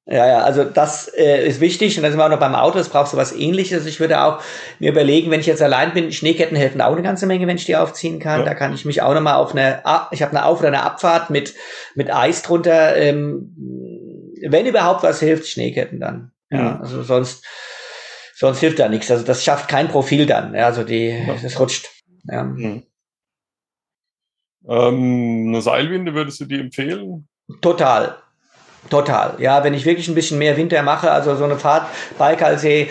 Ja, also das äh, ist wichtig und dann sind wir auch noch beim Auto, das brauchst du was ähnliches. Ich würde auch mir überlegen, wenn ich jetzt allein bin, Schneeketten helfen auch eine ganze Menge, wenn ich die aufziehen kann. Ja. Da kann ich mich auch nochmal auf eine, ich habe eine Auf- oder eine Abfahrt mit, mit Eis drunter, ähm, wenn überhaupt was hilft, Schneeketten dann. Ja, ja. also sonst, sonst hilft da nichts. Also das schafft kein Profil dann. Ja, also die, ja. das rutscht. Ja. Mhm. Ähm, eine Seilwinde würdest du die empfehlen? Total. Total. Ja, wenn ich wirklich ein bisschen mehr Winter mache, also so eine Fahrt Baikalsee,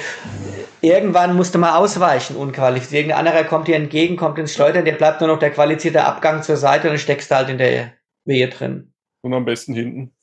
irgendwann musst du mal ausweichen, unqualifiziert. Irgendein anderer kommt dir entgegen, kommt ins Schleudern, dir bleibt nur noch der qualifizierte Abgang zur Seite und dann steckst du halt in der Wehe drin. Und am besten hinten.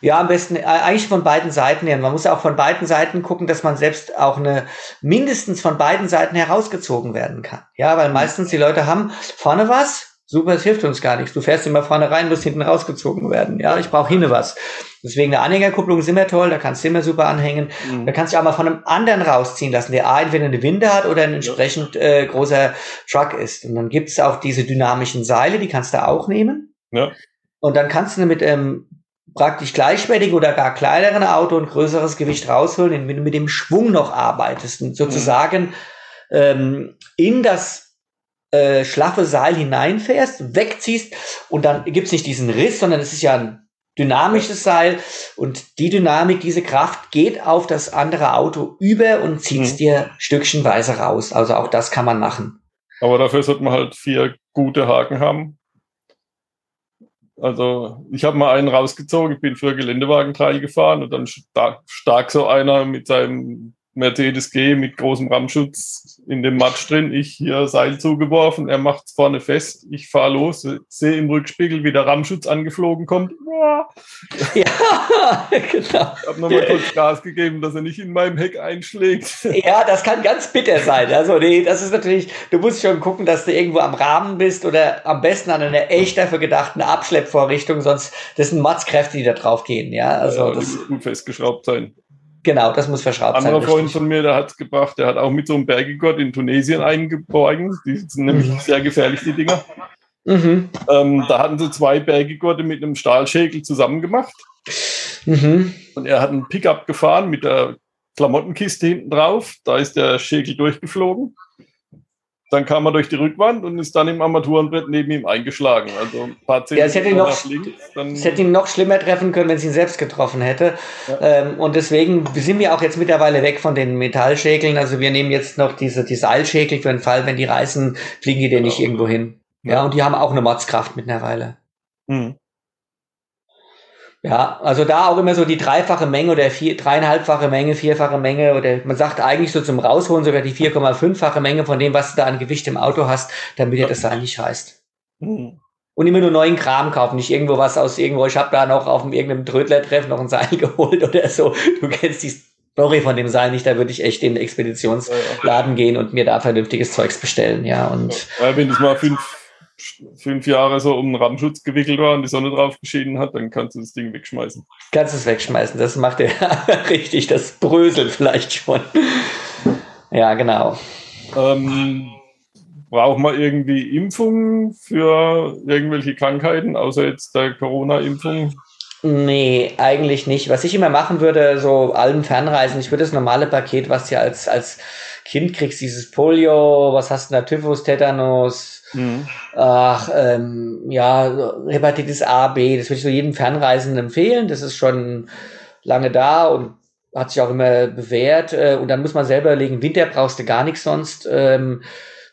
Ja, am besten äh, eigentlich von beiden Seiten her. Man muss auch von beiden Seiten gucken, dass man selbst auch eine mindestens von beiden Seiten herausgezogen werden kann. Ja, weil meistens die Leute haben vorne was, Super, es hilft uns gar nichts. Du fährst immer vorne rein, musst hinten rausgezogen werden. Ja, ich brauche hinne was. Deswegen eine Anhängerkupplung ist immer toll, da kannst du immer super anhängen. Mhm. Da kannst du auch mal von einem anderen rausziehen lassen, der A, entweder eine Winde hat oder ein entsprechend äh, großer Truck ist. Und dann gibt es auch diese dynamischen Seile, die kannst du auch nehmen. Ja. Und dann kannst du mit ähm, praktisch gleichwertigen oder gar kleineren Auto ein größeres Gewicht rausholen, wenn du mit dem Schwung noch arbeitest und sozusagen ähm, in das äh, schlaffe Seil hineinfährst, wegziehst und dann gibt's nicht diesen Riss, sondern es ist ja ein dynamisches Seil und die Dynamik, diese Kraft geht auf das andere Auto über und zieht's mhm. dir stückchenweise raus. Also auch das kann man machen. Aber dafür sollte man halt vier gute Haken haben. Also ich habe mal einen rausgezogen, ich bin für Geländewagenteil gefahren und dann stark, stark so einer mit seinem Mercedes G mit großem Rammschutz in dem Matsch drin. Ich hier Seil zugeworfen, er macht vorne fest, ich fahre los, sehe im Rückspiegel, wie der Rammschutz angeflogen kommt. Ja, genau. Ich habe nochmal kurz Gas gegeben, dass er nicht in meinem Heck einschlägt. Ja, das kann ganz bitter sein. Also nee, das ist natürlich, du musst schon gucken, dass du irgendwo am Rahmen bist oder am besten an einer echt dafür gedachten Abschleppvorrichtung, sonst das sind Matzkräfte, die da drauf gehen. Ja, also ja, das muss gut festgeschraubt sein. Genau, das muss verschraubt sein. Ein anderer Freund von mir, der hat es gebracht, der hat auch mit so einem Bergegott in Tunesien eingeborgen. Die sind nämlich mhm. sehr gefährlich, die Dinger. Mhm. Ähm, da hatten sie zwei Berggurte mit einem Stahlschäkel zusammen gemacht. Mhm. Und er hat einen Pickup gefahren mit der Klamottenkiste hinten drauf. Da ist der Schäkel durchgeflogen. Dann kam er durch die Rückwand und ist dann im Armaturenbrett neben ihm eingeschlagen. Also ein paar Zentimeter ja, es hätte ihn noch, links. Es hätte ihn noch schlimmer treffen können, wenn es ihn selbst getroffen hätte. Ja. Ähm, und deswegen sind wir auch jetzt mittlerweile weg von den Metallschäkeln. Also wir nehmen jetzt noch diese die Seilschäkel für den Fall, wenn die reißen, fliegen die denn genau. nicht irgendwo hin. Ja. ja, und die haben auch eine Mordskraft mittlerweile. Mhm. Ja, also da auch immer so die dreifache Menge oder vier, dreieinhalbfache Menge, vierfache Menge oder man sagt eigentlich so zum Rausholen sogar die 4,5-fache Menge von dem, was du da an Gewicht im Auto hast, damit dir das Seil nicht reißt. Mhm. Und immer nur neuen Kram kaufen, nicht irgendwo was aus irgendwo. Ich habe da noch auf irgendeinem Trödler-Treff noch ein Seil geholt oder so. Du kennst die Story von dem Seil nicht, da würde ich echt in den Expeditionsladen gehen und mir da vernünftiges Zeugs bestellen, ja. Und ja, wenn das mal fünf fünf Jahre so um einen Rammschutz gewickelt war und die Sonne drauf geschieden hat, dann kannst du das Ding wegschmeißen. Kannst es wegschmeißen, das macht er richtig, das bröselt vielleicht schon. ja, genau. Ähm, braucht man irgendwie Impfungen für irgendwelche Krankheiten, außer jetzt der Corona-Impfung? Nee, eigentlich nicht. Was ich immer machen würde, so allem Fernreisen, ich würde das normale Paket, was du ja als, als Kind kriegst, dieses Polio, was hast du da, Typhus, Tetanus, Mhm. Ach, ähm, ja, Hepatitis A, B, das würde ich so jedem Fernreisenden empfehlen. Das ist schon lange da und hat sich auch immer bewährt. Äh, und dann muss man selber überlegen, Winter brauchst du gar nichts sonst. Ähm,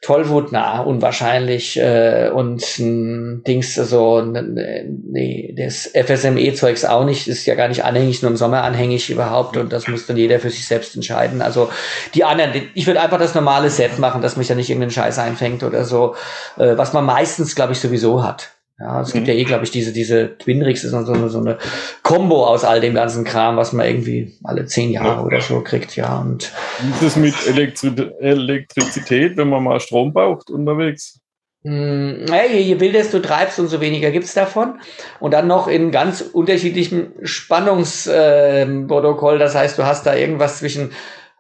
Tollwut, na, unwahrscheinlich. Äh, und ein Dings, also, nee, das FSME-Zeugs auch nicht, ist ja gar nicht anhängig, nur im Sommer anhängig überhaupt. Und das muss dann jeder für sich selbst entscheiden. Also die anderen, ich würde einfach das normale Set machen, dass mich da nicht irgendein Scheiß einfängt oder so, äh, was man meistens, glaube ich, sowieso hat. Ja, es mhm. gibt ja eh, glaube ich, diese, diese Twinrix ist so eine, so eine Combo aus all dem ganzen Kram, was man irgendwie alle zehn Jahre ja. oder so kriegt, ja. Und Wie ist es mit Elektri Elektrizität, wenn man mal Strom braucht unterwegs? Hm, naja, je, je wilder du treibst, umso weniger gibt's davon. Und dann noch in ganz unterschiedlichem Spannungsprotokoll. Äh, das heißt, du hast da irgendwas zwischen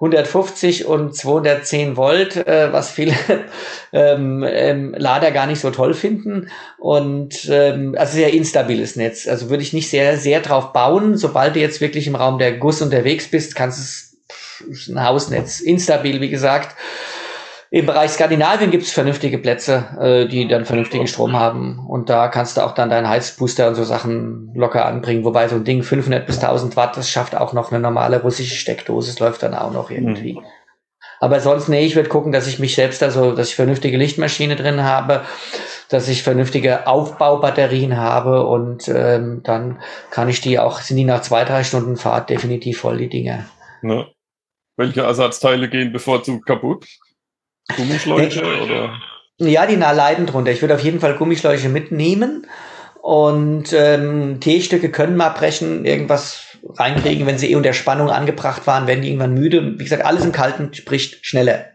150 und 210 Volt, äh, was viele ähm, ähm, Lader gar nicht so toll finden. Und ähm, also sehr instabiles Netz. Also würde ich nicht sehr, sehr drauf bauen. Sobald du jetzt wirklich im Raum der Guss unterwegs bist, kannst es ein Hausnetz. Instabil, wie gesagt. Im Bereich Skandinavien gibt es vernünftige Plätze, äh, die dann vernünftigen Strom haben. Und da kannst du auch dann deinen Heizbooster und so Sachen locker anbringen. Wobei so ein Ding 500 bis 1000 Watt, das schafft auch noch eine normale russische Steckdose. Das läuft dann auch noch irgendwie. Mhm. Aber sonst, nee, ich würde gucken, dass ich mich selbst, also, dass ich vernünftige Lichtmaschine drin habe, dass ich vernünftige Aufbaubatterien habe und ähm, dann kann ich die auch, sind die nach zwei, drei Stunden Fahrt definitiv voll, die Dinge. Ne? Welche Ersatzteile gehen bevorzugt kaputt? Gummischläuche oder? Ja, die leiden drunter. Ich würde auf jeden Fall Gummischläuche mitnehmen. Und ähm, T-Stücke können mal brechen, irgendwas reinkriegen, wenn sie eh unter Spannung angebracht waren, werden die irgendwann müde. Wie gesagt, alles im Kalten spricht schneller.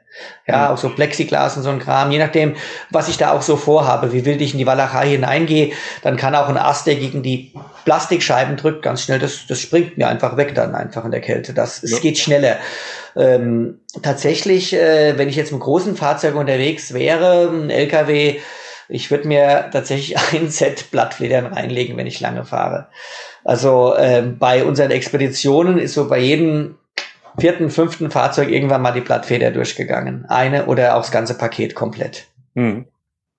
Ja, auch so Plexiglas und so ein Kram. Je nachdem, was ich da auch so vorhabe, wie wild ich in die Walachei hineingehe, dann kann auch ein Ast, der gegen die Plastikscheiben drückt, ganz schnell, das, das springt mir einfach weg dann einfach in der Kälte. Das, ja. Es geht schneller. Ähm, tatsächlich, äh, wenn ich jetzt mit großen Fahrzeugen unterwegs wäre, ein LKW, ich würde mir tatsächlich ein Set Blattfledern reinlegen, wenn ich lange fahre. Also äh, bei unseren Expeditionen ist so bei jedem vierten, fünften Fahrzeug irgendwann mal die Blattfeder durchgegangen. Eine oder auch das ganze Paket komplett. Hm.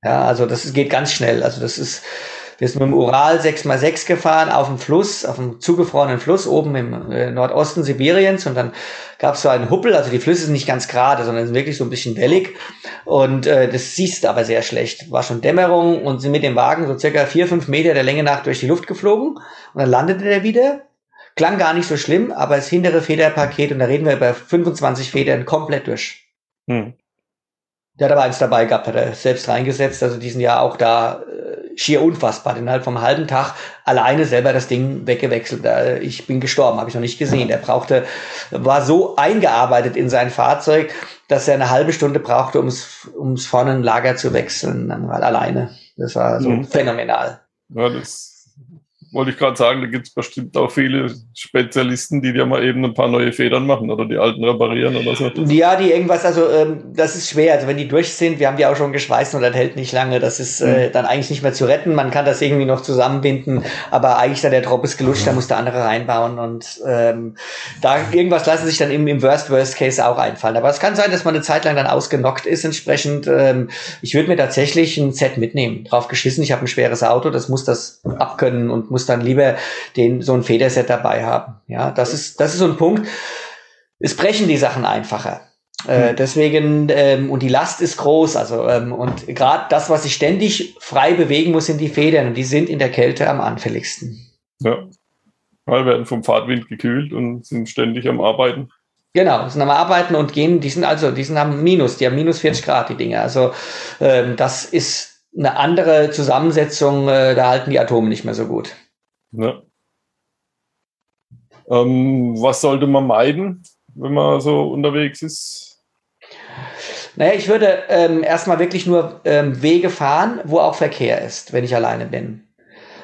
Ja, also das geht ganz schnell. Also das ist, wir sind mit dem Ural 6x6 gefahren auf dem Fluss, auf dem zugefrorenen Fluss oben im äh, Nordosten Sibiriens und dann gab es so einen Huppel, also die Flüsse sind nicht ganz gerade, sondern sind wirklich so ein bisschen wellig und äh, das siehst aber sehr schlecht. War schon Dämmerung und sind mit dem Wagen so circa vier, fünf Meter der Länge nach durch die Luft geflogen und dann landete der wieder Klang gar nicht so schlimm, aber das hintere Federpaket, und da reden wir über 25 Federn, komplett durch. Hm. Der hat aber eins dabei gehabt, hat er selbst reingesetzt, also diesen Jahr auch da äh, schier unfassbar. Innerhalb vom halben Tag alleine selber das Ding weggewechselt. Ich bin gestorben, habe ich noch nicht gesehen. Der brauchte, war so eingearbeitet in sein Fahrzeug, dass er eine halbe Stunde brauchte, um es vorne ein Lager zu wechseln, alleine. Das war so hm. phänomenal. Ja, das wollte ich gerade sagen, da gibt es bestimmt auch viele Spezialisten, die dir mal eben ein paar neue Federn machen oder die alten reparieren oder so. Ja, die irgendwas, also ähm, das ist schwer. Also wenn die durch sind, wir haben die auch schon geschweißt und das hält nicht lange, das ist äh, mhm. dann eigentlich nicht mehr zu retten. Man kann das irgendwie noch zusammenbinden, aber eigentlich dann der Drop ist gelutscht, da muss der andere reinbauen und ähm, da irgendwas lassen sich dann im, im Worst Worst Case auch einfallen. Aber es kann sein, dass man eine Zeit lang dann ausgenockt ist. Entsprechend, ähm, ich würde mir tatsächlich ein Set mitnehmen. Drauf geschissen, ich habe ein schweres Auto, das muss das abkönnen und muss dann lieber den so ein Federset dabei haben. Ja, das ist das ist so ein Punkt. Es brechen die Sachen einfacher. Äh, hm. deswegen, ähm, und die Last ist groß, also ähm, und gerade das, was sich ständig frei bewegen muss, sind die Federn und die sind in der Kälte am anfälligsten. Ja. Weil werden vom Fahrtwind gekühlt und sind ständig am Arbeiten. Genau, sind am Arbeiten und gehen, die sind also, die sind am Minus, die haben minus 40 Grad, die Dinge. Also ähm, das ist eine andere Zusammensetzung, äh, da halten die Atome nicht mehr so gut. Ja. Ähm, was sollte man meiden, wenn man so unterwegs ist? Naja, ich würde ähm, erstmal wirklich nur ähm, Wege fahren, wo auch Verkehr ist, wenn ich alleine bin.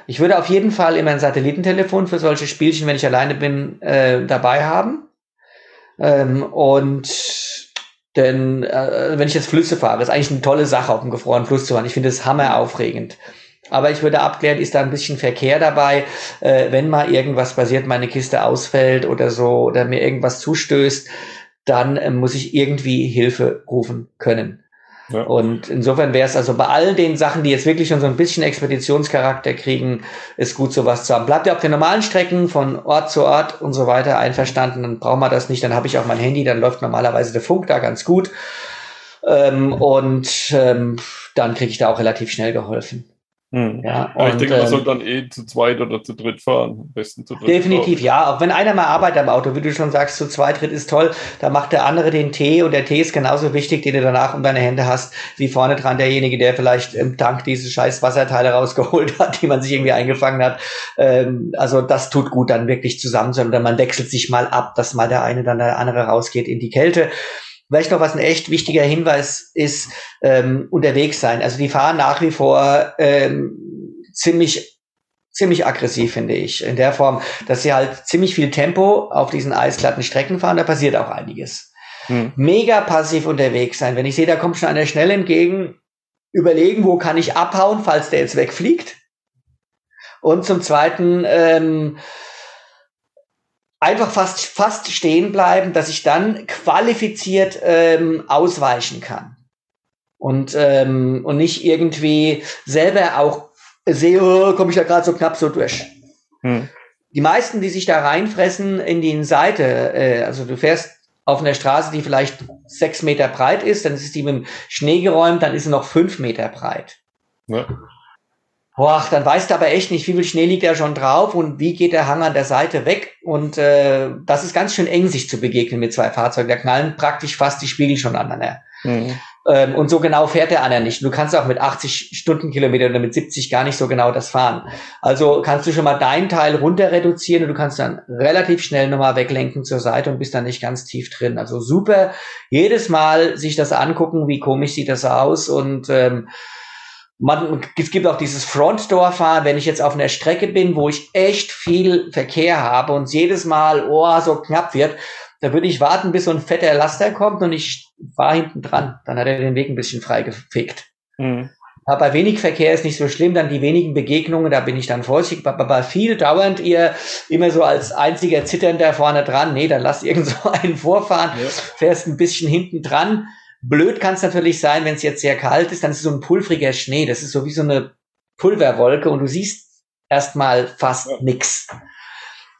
Ich würde auf jeden Fall immer ein Satellitentelefon für solche Spielchen, wenn ich alleine bin, äh, dabei haben. Ähm, und denn äh, wenn ich jetzt Flüsse fahre, ist eigentlich eine tolle Sache, auf einem gefrorenen Fluss zu fahren. Ich finde es hammeraufregend. Aber ich würde abklären, ist da ein bisschen Verkehr dabei, äh, wenn mal irgendwas passiert, meine Kiste ausfällt oder so oder mir irgendwas zustößt, dann äh, muss ich irgendwie Hilfe rufen können. Ja. Und insofern wäre es also bei all den Sachen, die jetzt wirklich schon so ein bisschen Expeditionscharakter kriegen, ist gut sowas zu haben. Bleibt ihr auf den normalen Strecken von Ort zu Ort und so weiter einverstanden, dann braucht man das nicht, dann habe ich auch mein Handy, dann läuft normalerweise der Funk da ganz gut. Ähm, und ähm, dann kriege ich da auch relativ schnell geholfen. Hm. Ja, ja, ich denke, man ähm, soll dann eh zu zweit oder zu dritt fahren. Am besten zu dritt. Definitiv, fahren. ja. Auch wenn einer mal arbeitet am Auto, wie du schon sagst, zu zweit, dritt ist toll. Da macht der andere den Tee und der Tee ist genauso wichtig, den du danach um deine Hände hast, wie vorne dran derjenige, der vielleicht im Tank diese scheiß Wasserteile rausgeholt hat, die man sich irgendwie eingefangen hat. Ähm, also das tut gut, dann wirklich zusammen zu Oder man wechselt sich mal ab, dass mal der eine dann der andere rausgeht in die Kälte. Vielleicht noch was ein echt wichtiger Hinweis ist, ähm, unterwegs sein. Also die fahren nach wie vor ähm, ziemlich ziemlich aggressiv, finde ich. In der Form, dass sie halt ziemlich viel Tempo auf diesen eisglatten Strecken fahren, da passiert auch einiges. Hm. Mega passiv unterwegs sein. Wenn ich sehe, da kommt schon einer schnell entgegen, überlegen, wo kann ich abhauen, falls der jetzt wegfliegt. Und zum Zweiten, ähm, einfach fast, fast stehen bleiben, dass ich dann qualifiziert ähm, ausweichen kann. Und, ähm, und nicht irgendwie selber auch sehe, oh, komme ich da gerade so knapp so durch. Hm. Die meisten, die sich da reinfressen in die Seite, äh, also du fährst auf einer Straße, die vielleicht sechs Meter breit ist, dann ist die mit dem Schnee geräumt, dann ist sie noch fünf Meter breit. Ja. Boah, dann weißt du aber echt nicht, wie viel Schnee liegt da schon drauf und wie geht der Hang an der Seite weg. Und äh, das ist ganz schön eng, sich zu begegnen mit zwei Fahrzeugen. Da knallen praktisch fast die Spiegel schon aneinander. Mhm. Ähm, und so genau fährt der andere nicht. Du kannst auch mit 80 Stundenkilometern oder mit 70 gar nicht so genau das fahren. Also kannst du schon mal deinen Teil runter reduzieren und du kannst dann relativ schnell nochmal weglenken zur Seite und bist dann nicht ganz tief drin. Also super. Jedes Mal sich das angucken, wie komisch sieht das aus und ähm, man, es gibt auch dieses Front-Door-Fahren, wenn ich jetzt auf einer Strecke bin, wo ich echt viel Verkehr habe und jedes Mal, oh, so knapp wird, da würde ich warten, bis so ein fetter Laster kommt und ich war hinten dran. Dann hat er den Weg ein bisschen freigefegt. Mhm. Aber bei wenig Verkehr ist nicht so schlimm, dann die wenigen Begegnungen, da bin ich dann vorsichtig. Aber bei viel dauernd ihr immer so als einziger Zitternder vorne dran, nee, dann lass irgend so einen vorfahren, ja. fährst ein bisschen hinten dran, Blöd kann es natürlich sein, wenn es jetzt sehr kalt ist, dann ist es so ein pulveriger Schnee. Das ist so wie so eine Pulverwolke und du siehst erstmal fast ja. nix.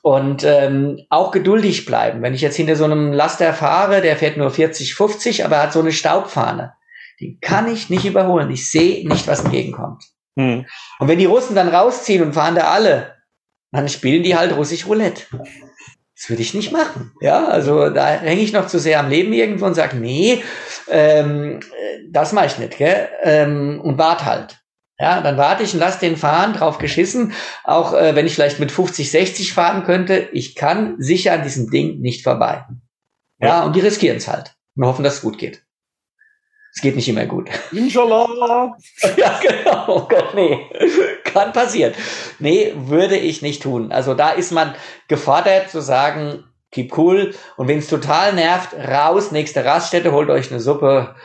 Und ähm, auch geduldig bleiben. Wenn ich jetzt hinter so einem Laster fahre, der fährt nur 40, 50, aber hat so eine Staubfahne. Die kann ich nicht überholen. Ich sehe nicht, was entgegenkommt. Hm. Und wenn die Russen dann rausziehen und fahren da alle, dann spielen die halt russisch Roulette. Das würde ich nicht machen. Ja, also da hänge ich noch zu sehr am Leben irgendwo und sage, nee, ähm, das mache ich nicht, gell? Ähm, und warte halt. Ja, dann warte ich und lass den fahren, drauf geschissen. Auch äh, wenn ich vielleicht mit 50, 60 fahren könnte, ich kann sicher an diesem Ding nicht vorbei. Ja, ja und die riskieren es halt und hoffen, dass es gut geht. Es geht nicht immer gut. Inshallah. ja, genau. Oh Gott, nee. kann passieren. Nee, würde ich nicht tun. Also da ist man gefordert zu sagen, keep cool. Und wenn es total nervt, raus, nächste Raststätte, holt euch eine Suppe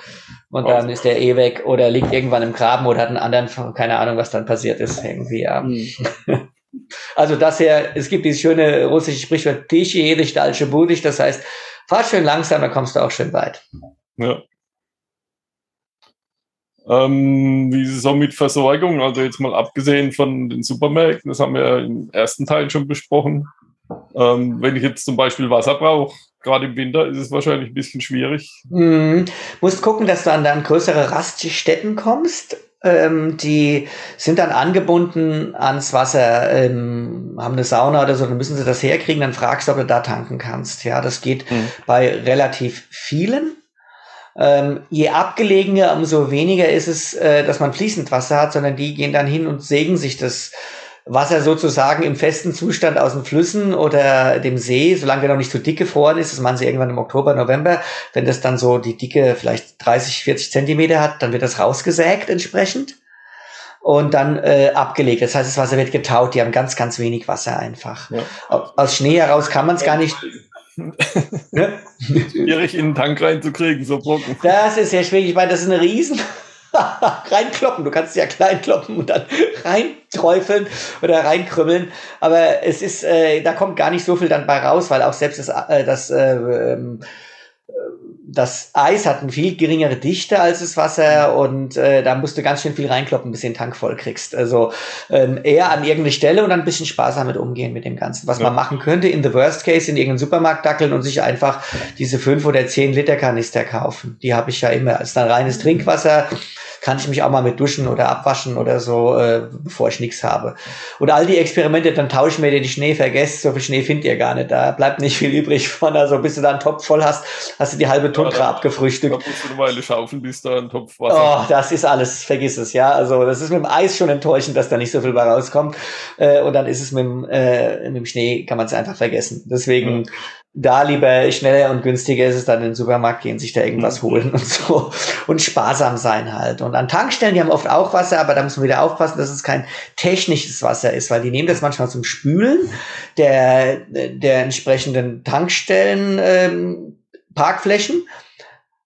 und oh. dann ist der eh weg oder liegt irgendwann im Graben oder hat einen anderen, keine Ahnung, was dann passiert ist, irgendwie, ja. Mhm. Also das her, es gibt dieses schöne russische Sprichwort, Tische, jede Stalsche Budig, das heißt, fahr schön langsam, dann kommst du auch schön weit. Ja. Ähm, wie ist es so mit Versorgung? Also jetzt mal abgesehen von den Supermärkten, das haben wir im ersten Teil schon besprochen. Ähm, wenn ich jetzt zum Beispiel Wasser brauche, gerade im Winter, ist es wahrscheinlich ein bisschen schwierig. Mhm. Musst gucken, dass du an dann größere Raststätten kommst. Ähm, die sind dann angebunden ans Wasser, ähm, haben eine Sauna oder so, dann müssen sie das herkriegen, dann fragst du, ob du da tanken kannst. Ja, das geht mhm. bei relativ vielen. Ähm, je abgelegener, umso weniger ist es, äh, dass man fließend Wasser hat, sondern die gehen dann hin und sägen sich das Wasser sozusagen im festen Zustand aus den Flüssen oder dem See, solange der noch nicht zu dick gefroren ist, das machen sie irgendwann im Oktober, November, wenn das dann so die Dicke vielleicht 30, 40 Zentimeter hat, dann wird das rausgesägt entsprechend und dann äh, abgelegt. Das heißt, das Wasser wird getaut, die haben ganz, ganz wenig Wasser einfach. Ja. Aus Schnee heraus kann man es gar nicht. ja? Schwierig in den Tank reinzukriegen, so Brocken. Das ist sehr schwierig. Ich meine, das ist eine riesen reinkloppen. Du kannst ja klein kloppen und dann reinträufeln oder reinkrümmeln. Aber es ist, äh, da kommt gar nicht so viel dann bei raus, weil auch selbst das, äh, das äh, ähm, das Eis hat eine viel geringere Dichte als das Wasser und äh, da musst du ganz schön viel reinkloppen, bis du den Tank voll kriegst. Also ähm, eher an irgendeine Stelle und dann ein bisschen sparsam mit umgehen mit dem Ganzen. Was ja. man machen könnte, in the worst case in irgendeinen Supermarkt dackeln und sich einfach diese fünf oder zehn Liter Kanister kaufen. Die habe ich ja immer als dann reines Trinkwasser kann ich mich auch mal mit duschen oder abwaschen oder so, äh, bevor ich nichts habe. Und all die Experimente, dann tauschen wir die Schnee, vergesst, so viel Schnee findet ihr gar nicht. Da bleibt nicht viel übrig von. Also bis du da einen Topf voll hast, hast du die halbe Tundra ja, abgefrühstückt. Da musst du eine Weile schaufeln, bis da ein Topf Wasser. Oh, das ist alles, vergiss es, ja. Also das ist mit dem Eis schon enttäuschend, dass da nicht so viel bei rauskommt. Äh, und dann ist es mit dem, äh, mit dem Schnee, kann man es einfach vergessen. Deswegen, ja da lieber schneller und günstiger ist es dann in den Supermarkt gehen, sich da irgendwas mhm. holen und so und sparsam sein halt. Und an Tankstellen, die haben oft auch Wasser, aber da muss man wieder aufpassen, dass es kein technisches Wasser ist, weil die nehmen das manchmal zum Spülen der, der entsprechenden Tankstellen, ähm, Parkflächen.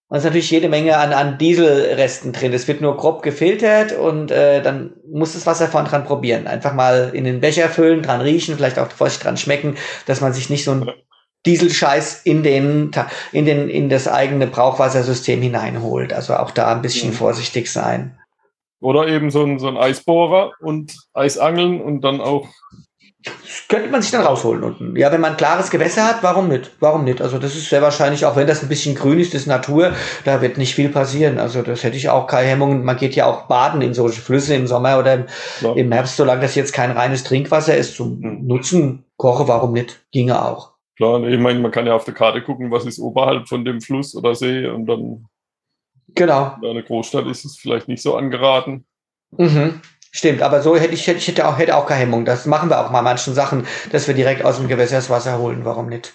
Und es ist natürlich jede Menge an, an Dieselresten drin. Es wird nur grob gefiltert und äh, dann muss das Wasser vorn dran probieren. Einfach mal in den Becher füllen, dran riechen, vielleicht auch vorsichtig dran schmecken, dass man sich nicht so ein Dieselscheiß in den, in den, in das eigene Brauchwassersystem hineinholt. Also auch da ein bisschen mhm. vorsichtig sein. Oder eben so ein, so ein Eisbohrer und Eisangeln und dann auch. Das könnte man sich dann rausholen unten. Ja, wenn man klares Gewässer hat, warum nicht? Warum nicht? Also das ist sehr wahrscheinlich, auch wenn das ein bisschen grün ist, das ist Natur, da wird nicht viel passieren. Also das hätte ich auch keine Hemmungen. Man geht ja auch baden in solche Flüsse im Sommer oder im, ja. im Herbst, solange das jetzt kein reines Trinkwasser ist zum mhm. Nutzen, koche, warum nicht? Ginge auch. Klar, ich meine, man kann ja auf der Karte gucken, was ist oberhalb von dem Fluss oder See und dann. Genau. In einer Großstadt ist es vielleicht nicht so angeraten. Mhm. Stimmt, aber so hätte ich, ich hätte auch, hätte auch keine Hemmung. Das machen wir auch mal manchen Sachen, dass wir direkt aus dem Gewässer das Wasser holen. Warum nicht?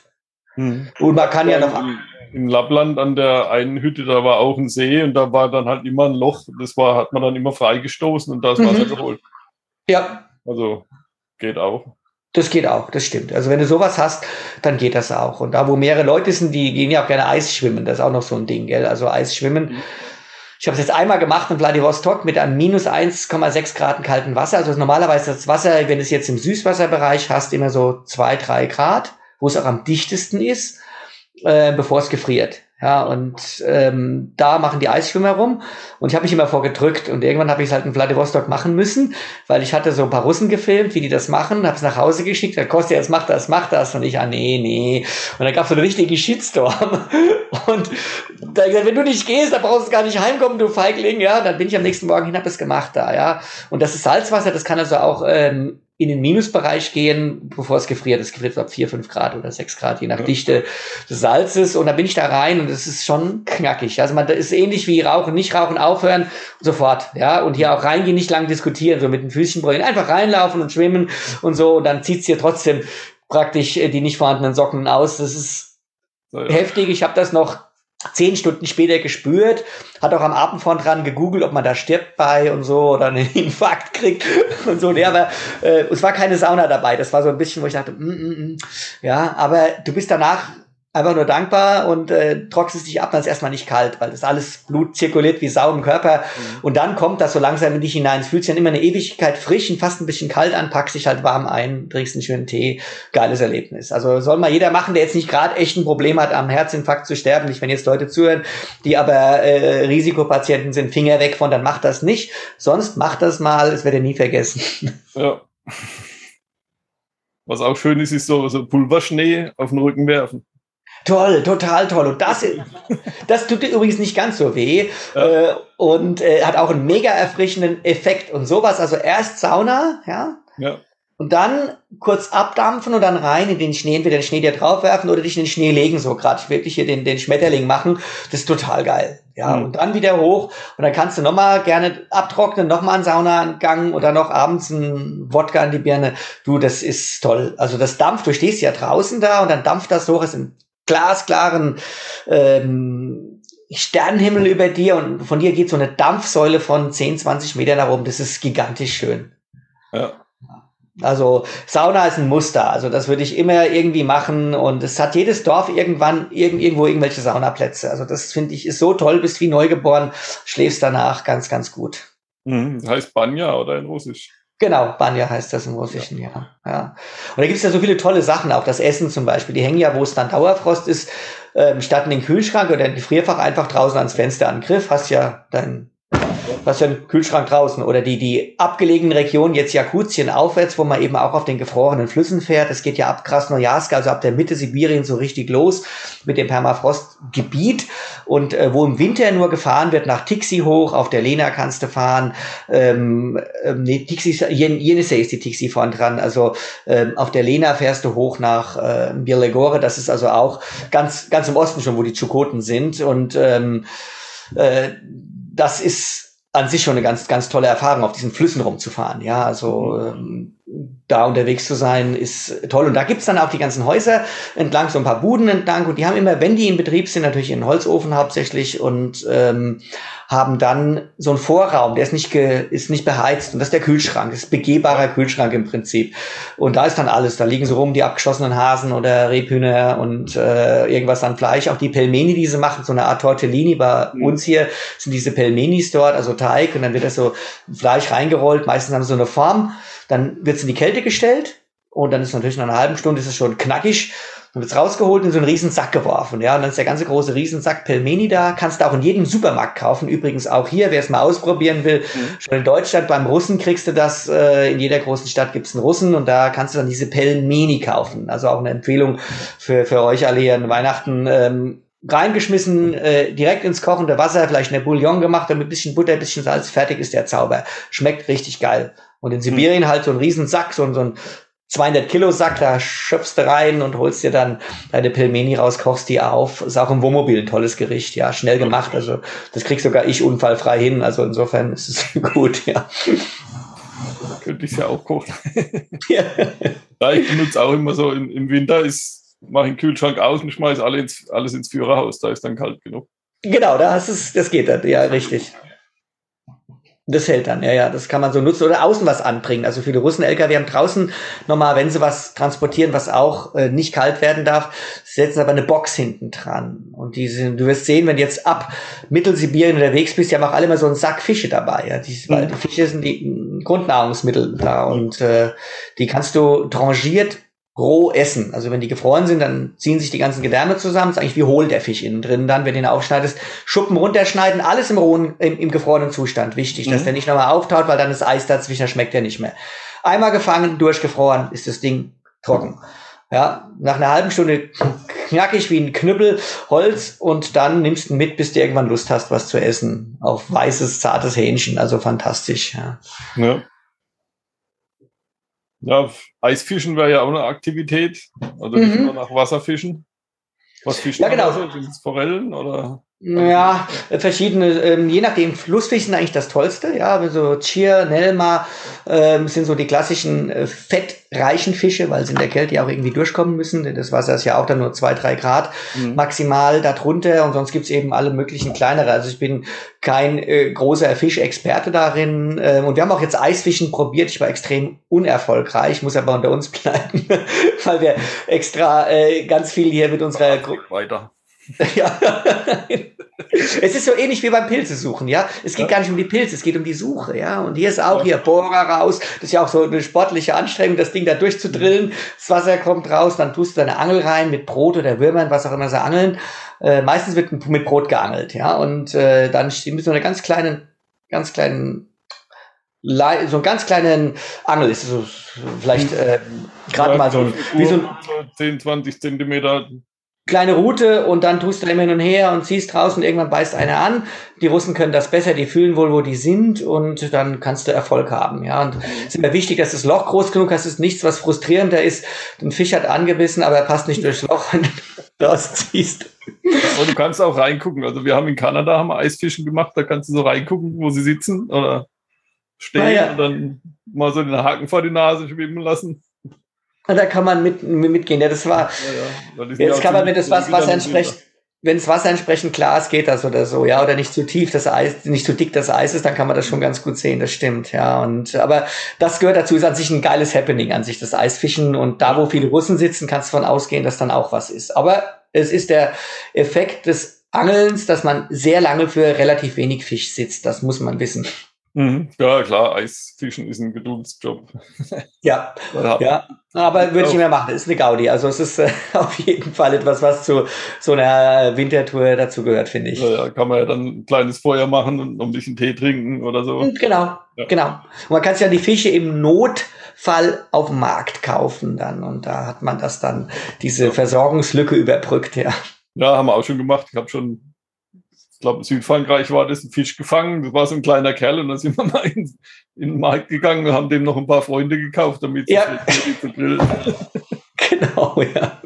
Mhm. Und man kann ja, ja noch. In Lappland an der einen Hütte, da war auch ein See und da war dann halt immer ein Loch. Das war, hat man dann immer freigestoßen und da ist Wasser mhm. geholt. Ja. Also geht auch. Das geht auch, das stimmt. Also wenn du sowas hast, dann geht das auch. Und da, wo mehrere Leute sind, die gehen ja auch gerne Eis schwimmen. Das ist auch noch so ein Ding, gell? Also Eis schwimmen. Mhm. Ich habe es jetzt einmal gemacht in Vladivostok mit einem minus 1,6 Grad kalten Wasser. Also normalerweise das Wasser, wenn du es jetzt im Süßwasserbereich hast, immer so zwei, drei Grad, wo es auch am dichtesten ist, äh, bevor es gefriert. Ja, und ähm, da machen die Eisschwimmer rum und ich habe mich immer vorgedrückt und irgendwann habe ich es halt in Vladivostok machen müssen, weil ich hatte so ein paar Russen gefilmt, wie die das machen, habe es nach Hause geschickt, der Kostja, jetzt macht das, macht das und ich, ah nee, nee. Und dann gab es so einen richtigen Shitstorm und da gesagt, wenn du nicht gehst, dann brauchst du gar nicht heimkommen, du Feigling, ja. Und dann bin ich am nächsten Morgen hin, habe es gemacht da, ja. Und das ist Salzwasser, das kann also auch ähm, in den Minusbereich gehen, bevor es gefriert. Es gefriert ab 4, 5 Grad oder 6 Grad, je nach ja. Dichte des Salzes. Und da bin ich da rein und es ist schon knackig. Also man, das ist ähnlich wie Rauchen, nicht rauchen, aufhören, sofort. Ja, und hier auch reingehen, nicht lang diskutieren, so mit den Füßchen brüllen, einfach reinlaufen und schwimmen und so. Und dann zieht's hier trotzdem praktisch äh, die nicht vorhandenen Socken aus. Das ist ja. heftig. Ich habe das noch zehn Stunden später gespürt, hat auch am Abend vorn dran gegoogelt, ob man da stirbt bei und so oder einen Infarkt kriegt und so. Nee, aber äh, es war keine Sauna dabei. Das war so ein bisschen, wo ich dachte, mm, mm, mm. ja, aber du bist danach einfach nur dankbar und äh, trocknest dich ab, dann ist erstmal nicht kalt, weil das alles Blut zirkuliert wie Sau im Körper. Mhm. Und dann kommt das so langsam in dich hinein. Es fühlt sich dann immer eine Ewigkeit frisch und fast ein bisschen kalt an, packst dich halt warm ein, trinkst einen schönen Tee. Geiles Erlebnis. Also soll mal jeder machen, der jetzt nicht gerade echt ein Problem hat, am Herzinfarkt zu sterben. Nicht, wenn jetzt Leute zuhören, die aber äh, Risikopatienten sind, Finger weg von, dann macht das nicht. Sonst macht das mal, es wird ja nie vergessen. Ja. Was auch schön ist, ist so, so Pulverschnee auf den Rücken werfen. Toll, total toll. Und das, das tut dir übrigens nicht ganz so weh ja. äh, und äh, hat auch einen mega erfrischenden Effekt und sowas. Also erst Sauna, ja. Ja. Und dann kurz abdampfen und dann rein in den Schnee, entweder den Schnee dir draufwerfen oder dich in den Schnee legen, so gerade wirklich hier den, den Schmetterling machen. Das ist total geil. Ja, mhm. und dann wieder hoch und dann kannst du nochmal gerne abtrocknen, nochmal einen Saunagang oder noch abends einen Wodka in die Birne. Du, das ist toll. Also das dampft, du stehst ja draußen da und dann dampft das hoch, es sind glasklaren ähm, Sternenhimmel über dir und von dir geht so eine Dampfsäule von 10, 20 Metern nach oben. Das ist gigantisch schön. Ja. Also Sauna ist ein Muster. Also das würde ich immer irgendwie machen und es hat jedes Dorf irgendwann irg irgendwo irgendwelche Saunaplätze. Also das finde ich ist so toll, bist wie neugeboren, schläfst danach ganz, ganz gut. Mhm, das heißt Banja oder in Russisch? Genau, Banja heißt das im Russischen, ja. ja. Und da gibt es ja so viele tolle Sachen, auch das Essen zum Beispiel. Die hängen ja, wo es dann Dauerfrost ist, ähm, statt in den Kühlschrank oder in den Gefrierfach einfach draußen ans Fenster an Griff, hast ja dein Hast ja einen Kühlschrank draußen oder die, die abgelegenen Regionen, jetzt Jakutien aufwärts, wo man eben auch auf den gefrorenen Flüssen fährt. Es geht ja ab Krasnojarsk, also ab der Mitte Sibirien so richtig los mit dem Permafrostgebiet. Und äh, wo im Winter nur gefahren wird nach Tixi hoch, auf der Lena kannst du fahren, ähm, ähm, nee, Tixi, Jenisei ist die Tixi vorn dran, also ähm, auf der Lena fährst du hoch nach äh, Birlegore, das ist also auch ganz, ganz im Osten schon, wo die Tschukoten sind. Und ähm, äh, das ist an sich schon eine ganz, ganz tolle Erfahrung, auf diesen Flüssen rumzufahren. Ja, also ähm, da unterwegs zu sein, ist toll. Und da gibt's dann auch die ganzen Häuser entlang, so ein paar Buden entlang. Und die haben immer, wenn die in Betrieb sind, natürlich einen Holzofen hauptsächlich und ähm, haben dann so einen Vorraum, der ist nicht, ge, ist nicht beheizt. Und das ist der Kühlschrank, das ist begehbarer Kühlschrank im Prinzip. Und da ist dann alles. Da liegen so rum die abgeschossenen Hasen oder Rebhühner und äh, irgendwas an Fleisch. Auch die Pelmeni, die sie machen, so eine Art Tortellini. Bei mhm. uns hier sind diese Pelmenis dort, also Teig. Und dann wird das so Fleisch reingerollt. Meistens haben sie so eine Form dann wird es in die Kälte gestellt und dann ist natürlich nach einer halben Stunde ist es schon knackig. Dann wird es rausgeholt und in so einen riesen Sack geworfen. Ja, und dann ist der ganze große Riesensack Pelmeni da. Kannst du auch in jedem Supermarkt kaufen. Übrigens auch hier, wer es mal ausprobieren will. Mhm. Schon in Deutschland beim Russen kriegst du das. Äh, in jeder großen Stadt gibt es einen Russen und da kannst du dann diese Pelmeni kaufen. Also auch eine Empfehlung für, für euch alle hier an Weihnachten. Ähm, reingeschmissen, äh, direkt ins kochende Wasser, vielleicht eine Bouillon gemacht und mit bisschen Butter, bisschen Salz, fertig ist der Zauber. Schmeckt richtig geil. Und in Sibirien hm. halt so ein riesen Sack, so, so ein 200 Kilo Sack, da schöpfst du rein und holst dir dann deine Pelmeni raus, kochst die auf. Ist auch im Wohnmobil ein tolles Gericht, ja, schnell gemacht. Also das kriegst sogar ich unfallfrei hin. Also insofern ist es gut, ja. Könnte ich ja auch kochen. ja. ja. ich benutze auch immer so im, im Winter ist, mache ich den Kühlschrank aus und schmeiße alle ins, alles ins Führerhaus, da ist dann kalt genug. Genau, das ist, das geht dann, ja, richtig. Das hält dann, ja, ja, das kann man so nutzen oder außen was anbringen. Also viele Russen-LKW haben draußen nochmal, wenn sie was transportieren, was auch äh, nicht kalt werden darf, setzen aber eine Box hinten dran. Und diese, du wirst sehen, wenn du jetzt ab Mittelsibirien unterwegs bist, die haben auch alle mal so einen Sack Fische dabei. Ja, die, weil die Fische sind die Grundnahrungsmittel da und äh, die kannst du trangiert roh essen. Also wenn die gefroren sind, dann ziehen sich die ganzen Gedärme zusammen. Das ist eigentlich wie hohl der Fisch innen drin. Dann, wenn du ihn aufschneidest, Schuppen runterschneiden, alles im rohen, im, im gefrorenen Zustand. Wichtig, mhm. dass der nicht nochmal auftaut, weil dann ist Eis dazwischen, schmeckt er nicht mehr. Einmal gefangen, durchgefroren, ist das Ding trocken. Ja, nach einer halben Stunde knackig wie ein Knüppel Holz und dann nimmst du mit, bis du irgendwann Lust hast, was zu essen. Auf weißes, zartes Hähnchen, also fantastisch. Ja. ja. Ja, Eisfischen wäre ja auch eine Aktivität. Also mhm. nach Wasserfischen. Was fischen ja, genau. Sind es Forellen oder? Ja, verschiedene, ähm, je nachdem, Flussfisch sind eigentlich das Tollste, ja, so Chier, Nelma ähm, sind so die klassischen äh, fettreichen Fische, weil sie in der Kälte ja auch irgendwie durchkommen müssen, denn das Wasser ist ja auch dann nur zwei, drei Grad mhm. maximal darunter und sonst gibt's eben alle möglichen kleinere, also ich bin kein äh, großer Fischexperte darin äh, und wir haben auch jetzt Eisfischen probiert, ich war extrem unerfolgreich, muss aber unter uns bleiben, weil wir extra äh, ganz viel hier mit unserer Gruppe weiter ja. es ist so ähnlich wie beim Pilze suchen, ja. Es geht ja. gar nicht um die Pilze, es geht um die Suche, ja. Und hier ist auch hier Bohrer raus. Das ist ja auch so eine sportliche Anstrengung, das Ding da durchzudrillen. Das Wasser kommt raus, dann tust du deine Angel rein mit Brot oder Würmern, was auch immer sie angeln. Äh, meistens wird mit Brot geangelt, ja. Und äh, dann mit so einer ganz kleinen, ganz kleinen so einen ganz kleinen Angel ist so vielleicht äh, gerade mal so ein, wie so ein 10, 20 Zentimeter kleine Route und dann tust du immer hin und her und ziehst draußen, irgendwann beißt einer an. Die Russen können das besser, die fühlen wohl, wo die sind und dann kannst du Erfolg haben. Ja, und es ist immer wichtig, dass das Loch groß genug ist. Es ist nichts, was frustrierender ist. Ein Fisch hat angebissen, aber er passt nicht durchs Loch, wenn du rausziehst. Und du kannst auch reingucken. Also wir haben in Kanada haben Eisfischen gemacht, da kannst du so reingucken, wo sie sitzen oder stehen ja. und dann mal so den Haken vor die Nase schwimmen lassen. Da kann man mit, mitgehen. Ja, das war, ja, ja. jetzt kann man, wenn das Wasser entsprechend, wenn das Wasser entsprechend klar ist, geht das oder so, ja, oder nicht zu tief das Eis, nicht zu dick das Eis ist, dann kann man das schon ganz gut sehen, das stimmt, ja, und, aber das gehört dazu, ist an sich ein geiles Happening an sich, das Eisfischen und da, wo viele Russen sitzen, kannst du davon ausgehen, dass dann auch was ist. Aber es ist der Effekt des Angelns, dass man sehr lange für relativ wenig Fisch sitzt, das muss man wissen. Mhm. Ja, klar, Eisfischen ist ein Geduldsjob. Ja, ja, aber würde ich nicht mehr machen. Ist eine Gaudi. Also es ist äh, auf jeden Fall etwas, was zu so einer Wintertour dazu gehört, finde ich. Ja, ja, kann man ja dann ein kleines Feuer machen und noch ein bisschen Tee trinken oder so. Genau, ja. genau. Und man kann sich ja die Fische im Notfall auf dem Markt kaufen dann und da hat man das dann, diese Versorgungslücke überbrückt, ja. Ja, haben wir auch schon gemacht. Ich habe schon ich glaube, in Südfrankreich war das ein Fisch gefangen. Das war so ein kleiner Kerl und dann sind wir mal in, in den Markt gegangen und haben dem noch ein paar Freunde gekauft, damit ja. sie zu grillen. genau, ja.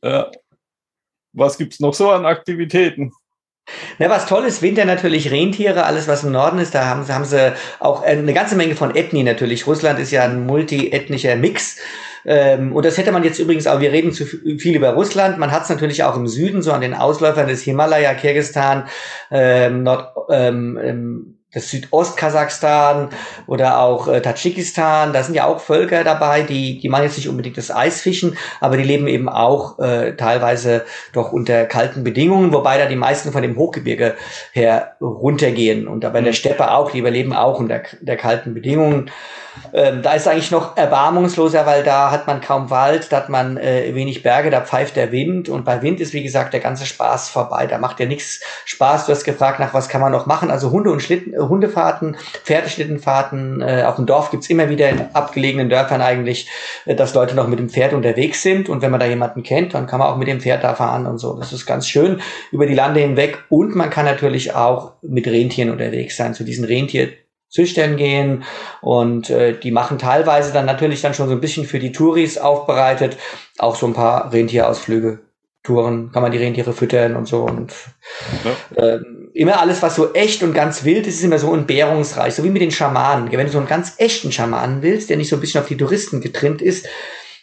ja. Was gibt's noch so an Aktivitäten? Na, was toll ist, Winter natürlich Rentiere, alles was im Norden ist, da haben, haben sie auch eine ganze Menge von Ethnie natürlich. Russland ist ja ein multiethnischer Mix. Ähm, und das hätte man jetzt übrigens auch, wir reden zu viel über Russland, man hat es natürlich auch im Süden, so an den Ausläufern des Himalaya, Kirgistan, ähm, Nord, ähm, ähm das Südostkasachstan oder auch äh, Tadschikistan, da sind ja auch Völker dabei, die, die machen jetzt nicht unbedingt das Eisfischen, aber die leben eben auch äh, teilweise doch unter kalten Bedingungen, wobei da die meisten von dem Hochgebirge her runtergehen und aber in der mhm. Steppe auch, die überleben auch unter der kalten Bedingungen. Ähm, da ist eigentlich noch erbarmungsloser, weil da hat man kaum Wald, da hat man äh, wenig Berge, da pfeift der Wind und bei Wind ist, wie gesagt, der ganze Spaß vorbei. Da macht ja nichts Spaß. Du hast gefragt, nach was kann man noch machen? Also Hunde und Schlitten, Hundefahrten, Pferdeschlittenfahrten. Äh, auf dem Dorf gibt's immer wieder in abgelegenen Dörfern eigentlich, äh, dass Leute noch mit dem Pferd unterwegs sind und wenn man da jemanden kennt, dann kann man auch mit dem Pferd da fahren und so. Das ist ganz schön über die Lande hinweg und man kann natürlich auch mit Rentieren unterwegs sein. Zu diesen Rentier Züchtern gehen und äh, die machen teilweise dann natürlich dann schon so ein bisschen für die Touris aufbereitet, auch so ein paar Rentierausflüge. Touren kann man die Rentiere füttern und so und ja. äh, immer alles, was so echt und ganz wild ist, ist immer so entbehrungsreich, so wie mit den Schamanen. Wenn du so einen ganz echten Schamanen willst, der nicht so ein bisschen auf die Touristen getrimmt ist,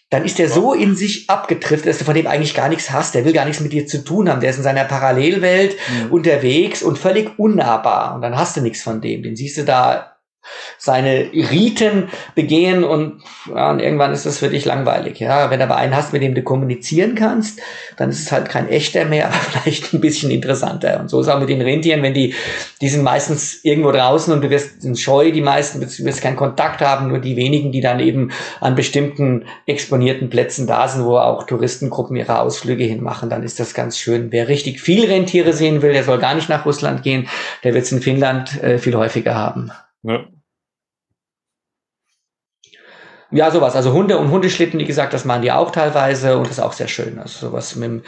dann ist der so in sich abgetrifft, dass du von dem eigentlich gar nichts hast. Der will gar nichts mit dir zu tun haben. Der ist in seiner Parallelwelt mhm. unterwegs und völlig unnahbar. Und dann hast du nichts von dem. Den siehst du da seine Riten begehen und, ja, und irgendwann ist das für dich langweilig. Ja, wenn du aber einen hast, mit dem du kommunizieren kannst, dann ist es halt kein echter mehr, aber vielleicht ein bisschen interessanter. Und so ist auch mit den Rentieren, wenn die, die sind meistens irgendwo draußen und du wirst scheu, die meisten, du wirst keinen Kontakt haben, nur die wenigen, die dann eben an bestimmten exponierten Plätzen da sind, wo auch Touristengruppen ihre Ausflüge hinmachen, dann ist das ganz schön. Wer richtig viel Rentiere sehen will, der soll gar nicht nach Russland gehen, der wird es in Finnland äh, viel häufiger haben. Ja. Ja, sowas. Also Hunde und Hundeschlitten, wie gesagt, das machen die auch teilweise und das ist auch sehr schön. Also sowas mit dem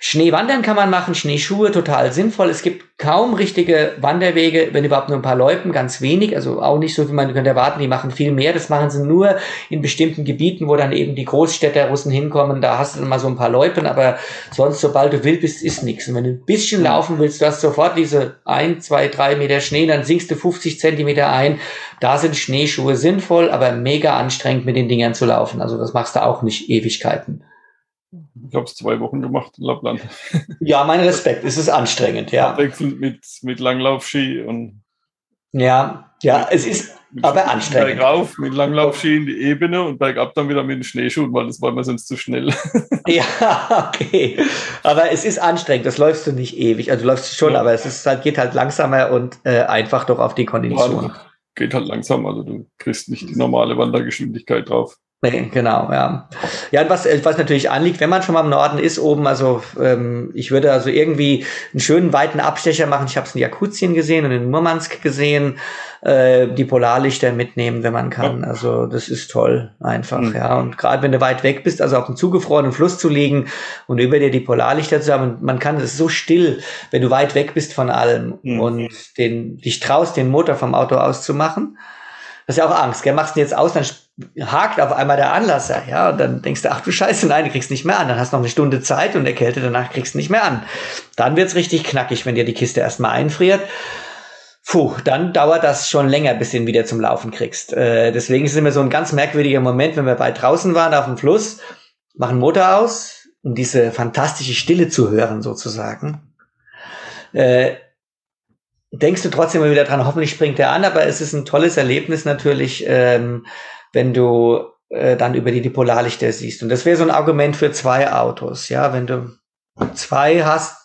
Schneewandern kann man machen, Schneeschuhe total sinnvoll. Es gibt kaum richtige Wanderwege, wenn überhaupt nur ein paar Loipen, ganz wenig, also auch nicht so, wie man könnte erwarten, die machen viel mehr. Das machen sie nur in bestimmten Gebieten, wo dann eben die Großstädter Russen hinkommen, da hast du dann mal so ein paar Loipen, aber sonst, sobald du wild bist, ist nichts. Und wenn du ein bisschen laufen willst, du hast sofort diese ein, zwei, drei Meter Schnee, dann sinkst du 50 Zentimeter ein. Da sind Schneeschuhe sinnvoll, aber mega anstrengend mit den Dingern zu laufen. Also das machst du auch nicht Ewigkeiten. Ich habe es zwei Wochen gemacht in Lappland. Ja, mein Respekt. Es ist anstrengend, ja. Abwechselnd mit, mit Langlaufski und. Ja, ja, es ist aber anstrengend. Bergauf mit Langlaufski in die Ebene und bergab dann wieder mit den Schneeschuhen, weil das war mir sonst zu schnell. Ja, okay. Aber es ist anstrengend. Das läufst du nicht ewig. Also du läufst schon, ja. aber es ist halt, geht halt langsamer und äh, einfach doch auf die Kondition. Ja, geht halt langsam. Also du kriegst nicht die normale Wandergeschwindigkeit drauf. Nee, genau, ja. Ja, was, was natürlich anliegt, wenn man schon mal im Norden ist, oben, also ähm, ich würde also irgendwie einen schönen weiten Abstecher machen. Ich habe es in Jakutien gesehen und in Murmansk gesehen, äh, die Polarlichter mitnehmen, wenn man kann. Also das ist toll, einfach, mhm. ja. Und gerade wenn du weit weg bist, also auf einem zugefrorenen Fluss zu liegen und über dir die Polarlichter zu haben, man kann, es ist so still, wenn du weit weg bist von allem mhm. und den, dich traust, den Motor vom Auto auszumachen. Das ist ja auch Angst, gell? Machst du jetzt aus, dann hakt auf einmal der Anlasser, ja, und dann denkst du, ach du Scheiße, nein, du kriegst nicht mehr an. Dann hast noch eine Stunde Zeit und der Kälte danach kriegst du nicht mehr an. Dann wird's richtig knackig, wenn dir die Kiste erstmal einfriert. Puh, dann dauert das schon länger, bis du ihn wieder zum Laufen kriegst. Äh, deswegen ist es immer so ein ganz merkwürdiger Moment, wenn wir weit draußen waren auf dem Fluss, machen Motor aus, um diese fantastische Stille zu hören, sozusagen. Äh, denkst du trotzdem immer wieder dran, hoffentlich springt er an, aber es ist ein tolles Erlebnis natürlich, ähm, wenn du äh, dann über die, Polarlichter siehst. Und das wäre so ein Argument für zwei Autos. Ja, wenn du zwei hast,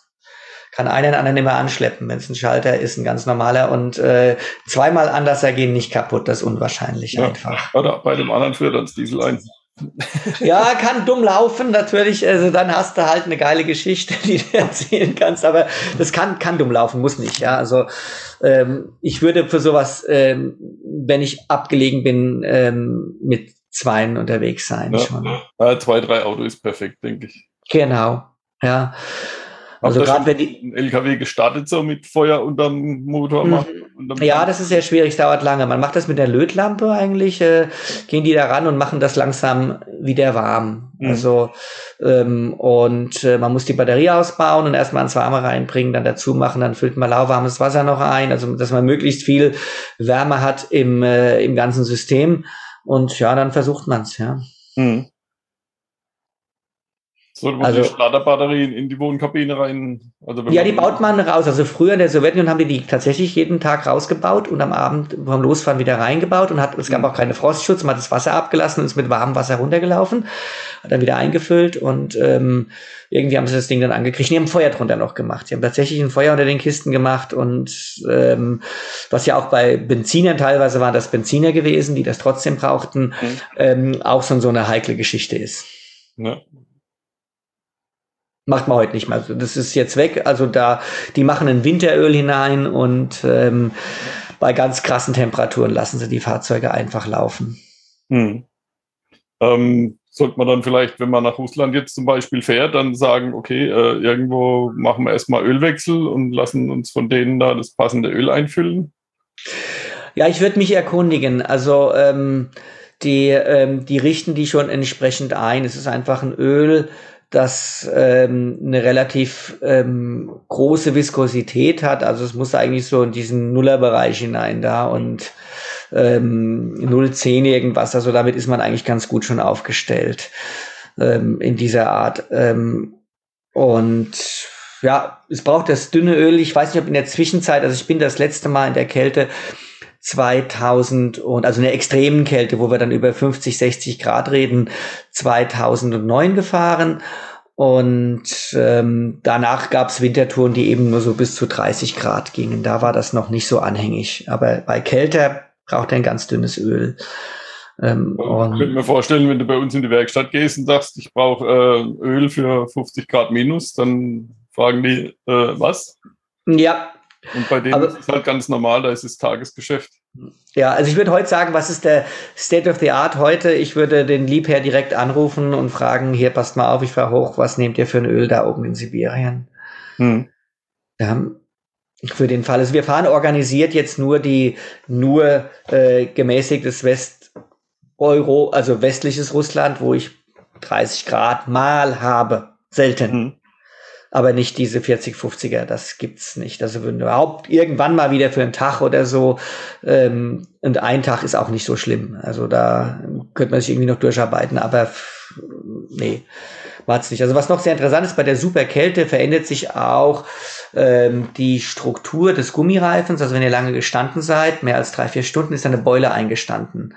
kann einer den anderen immer anschleppen. Wenn es ein Schalter ist, ein ganz normaler. Und äh, zweimal anders ergehen nicht kaputt, das ist unwahrscheinlich ja. einfach. Oder bei dem anderen führt ans Diesel ein. Ja, kann dumm laufen, natürlich. Also dann hast du halt eine geile Geschichte, die du erzählen kannst, aber das kann, kann dumm laufen, muss nicht. Ja, also ähm, ich würde für sowas, ähm, wenn ich abgelegen bin, ähm, mit Zweien unterwegs sein ja. schon. Ja, zwei, drei Auto ist perfekt, denke ich. Genau, ja. Also gerade wenn die LKW gestartet so mit Feuer unterm Motor machen. Unterm ja, das ist sehr schwierig, dauert lange. Man macht das mit der Lötlampe eigentlich, äh, gehen die da ran und machen das langsam wieder warm. Mhm. Also ähm, und äh, man muss die Batterie ausbauen und erstmal ins Warme reinbringen, dann dazu machen, dann füllt man lauwarmes Wasser noch ein, also dass man möglichst viel Wärme hat im, äh, im ganzen System. Und ja, dann versucht man es, ja. Mhm. So, also, die Starterbatterien in die Wohnkabine rein. Also ja, die baut man raus. Also früher in der Sowjetunion haben die die tatsächlich jeden Tag rausgebaut und am Abend beim Losfahren wieder reingebaut und hat, es gab mhm. auch keine Frostschutz, man hat das Wasser abgelassen und ist mit warmem Wasser runtergelaufen, hat dann wieder eingefüllt und ähm, irgendwie haben sie das Ding dann angekriegt. Die haben Feuer drunter noch gemacht. Sie haben tatsächlich ein Feuer unter den Kisten gemacht und ähm, was ja auch bei Benzinern teilweise waren das Benziner gewesen, die das trotzdem brauchten, mhm. ähm, auch so, so eine heikle Geschichte ist. Ja, Macht man heute nicht mehr. Das ist jetzt weg. Also da, die machen ein Winteröl hinein und ähm, bei ganz krassen Temperaturen lassen sie die Fahrzeuge einfach laufen. Hm. Ähm, sollte man dann vielleicht, wenn man nach Russland jetzt zum Beispiel fährt, dann sagen, okay, äh, irgendwo machen wir erstmal Ölwechsel und lassen uns von denen da das passende Öl einfüllen? Ja, ich würde mich erkundigen. Also ähm, die, ähm, die richten die schon entsprechend ein. Es ist einfach ein Öl, das ähm, eine relativ ähm, große Viskosität hat. Also es muss eigentlich so in diesen Nullerbereich hinein da und ähm, 0,10 irgendwas. Also damit ist man eigentlich ganz gut schon aufgestellt ähm, in dieser Art. Ähm, und ja, es braucht das dünne Öl. Ich weiß nicht, ob in der Zwischenzeit, also ich bin das letzte Mal in der Kälte 2000 und also in der extremen Kälte, wo wir dann über 50, 60 Grad reden, 2009 gefahren. Und ähm, danach gab es Wintertouren, die eben nur so bis zu 30 Grad gingen. Da war das noch nicht so anhängig. Aber bei Kälte braucht er ein ganz dünnes Öl. Ähm, ich könnte mir vorstellen, wenn du bei uns in die Werkstatt gehst und sagst, ich brauche äh, Öl für 50 Grad minus, dann fragen die, äh, was? Ja, und bei denen aber, ist es halt ganz normal, da ist es Tagesgeschäft. Ja, also ich würde heute sagen, was ist der State of the Art heute? Ich würde den Liebherr direkt anrufen und fragen, hier passt mal auf, ich fahre hoch, was nehmt ihr für ein Öl da oben in Sibirien? Hm. Ja, für den Fall. Also wir fahren organisiert jetzt nur die nur äh, gemäßigtes West Euro, also westliches Russland, wo ich 30 Grad mal habe. Selten. Hm aber nicht diese 40, 50er, das gibt's nicht. Also wenn überhaupt irgendwann mal wieder für einen Tag oder so, ähm, und ein Tag ist auch nicht so schlimm. Also da könnte man sich irgendwie noch durcharbeiten, aber nee, macht's nicht. Also was noch sehr interessant ist, bei der Superkälte verändert sich auch ähm, die Struktur des Gummireifens. Also wenn ihr lange gestanden seid, mehr als drei, vier Stunden, ist eine Beule eingestanden.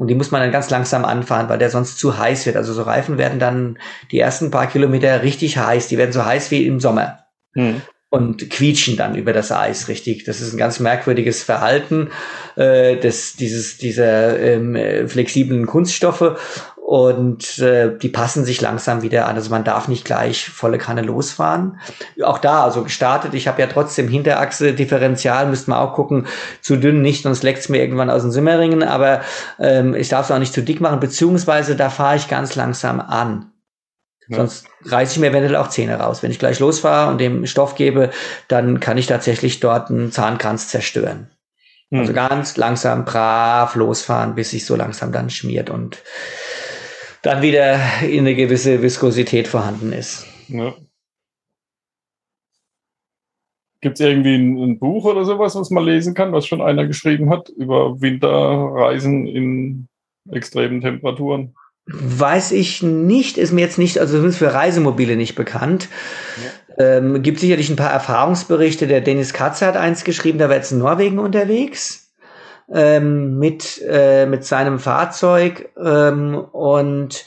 Und die muss man dann ganz langsam anfahren, weil der sonst zu heiß wird. Also so Reifen werden dann die ersten paar Kilometer richtig heiß. Die werden so heiß wie im Sommer. Hm. Und quietschen dann über das Eis richtig. Das ist ein ganz merkwürdiges Verhalten äh, des, dieses, dieser ähm, flexiblen Kunststoffe und äh, die passen sich langsam wieder an. Also man darf nicht gleich volle Kanne losfahren. Auch da, also gestartet, ich habe ja trotzdem Hinterachse, Differential, müsste man auch gucken, zu dünn nicht, sonst leckt's mir irgendwann aus den Simmeringen, aber ähm, ich darf es auch nicht zu dick machen, beziehungsweise da fahre ich ganz langsam an. Ja. Sonst reiße ich mir eventuell auch Zähne raus. Wenn ich gleich losfahre und dem Stoff gebe, dann kann ich tatsächlich dort einen Zahnkranz zerstören. Hm. Also ganz langsam, brav losfahren, bis sich so langsam dann schmiert und dann wieder eine gewisse Viskosität vorhanden ist. Ja. Gibt es irgendwie ein, ein, Buch oder sowas, was man lesen kann, was schon einer geschrieben hat über Winterreisen in extremen Temperaturen? Weiß ich nicht, ist mir jetzt nicht, also zumindest für Reisemobile nicht bekannt. Ja. Ähm, gibt sicherlich ein paar Erfahrungsberichte. Der Dennis Katze hat eins geschrieben, da war jetzt in Norwegen unterwegs ähm, mit, äh, mit seinem Fahrzeug ähm, und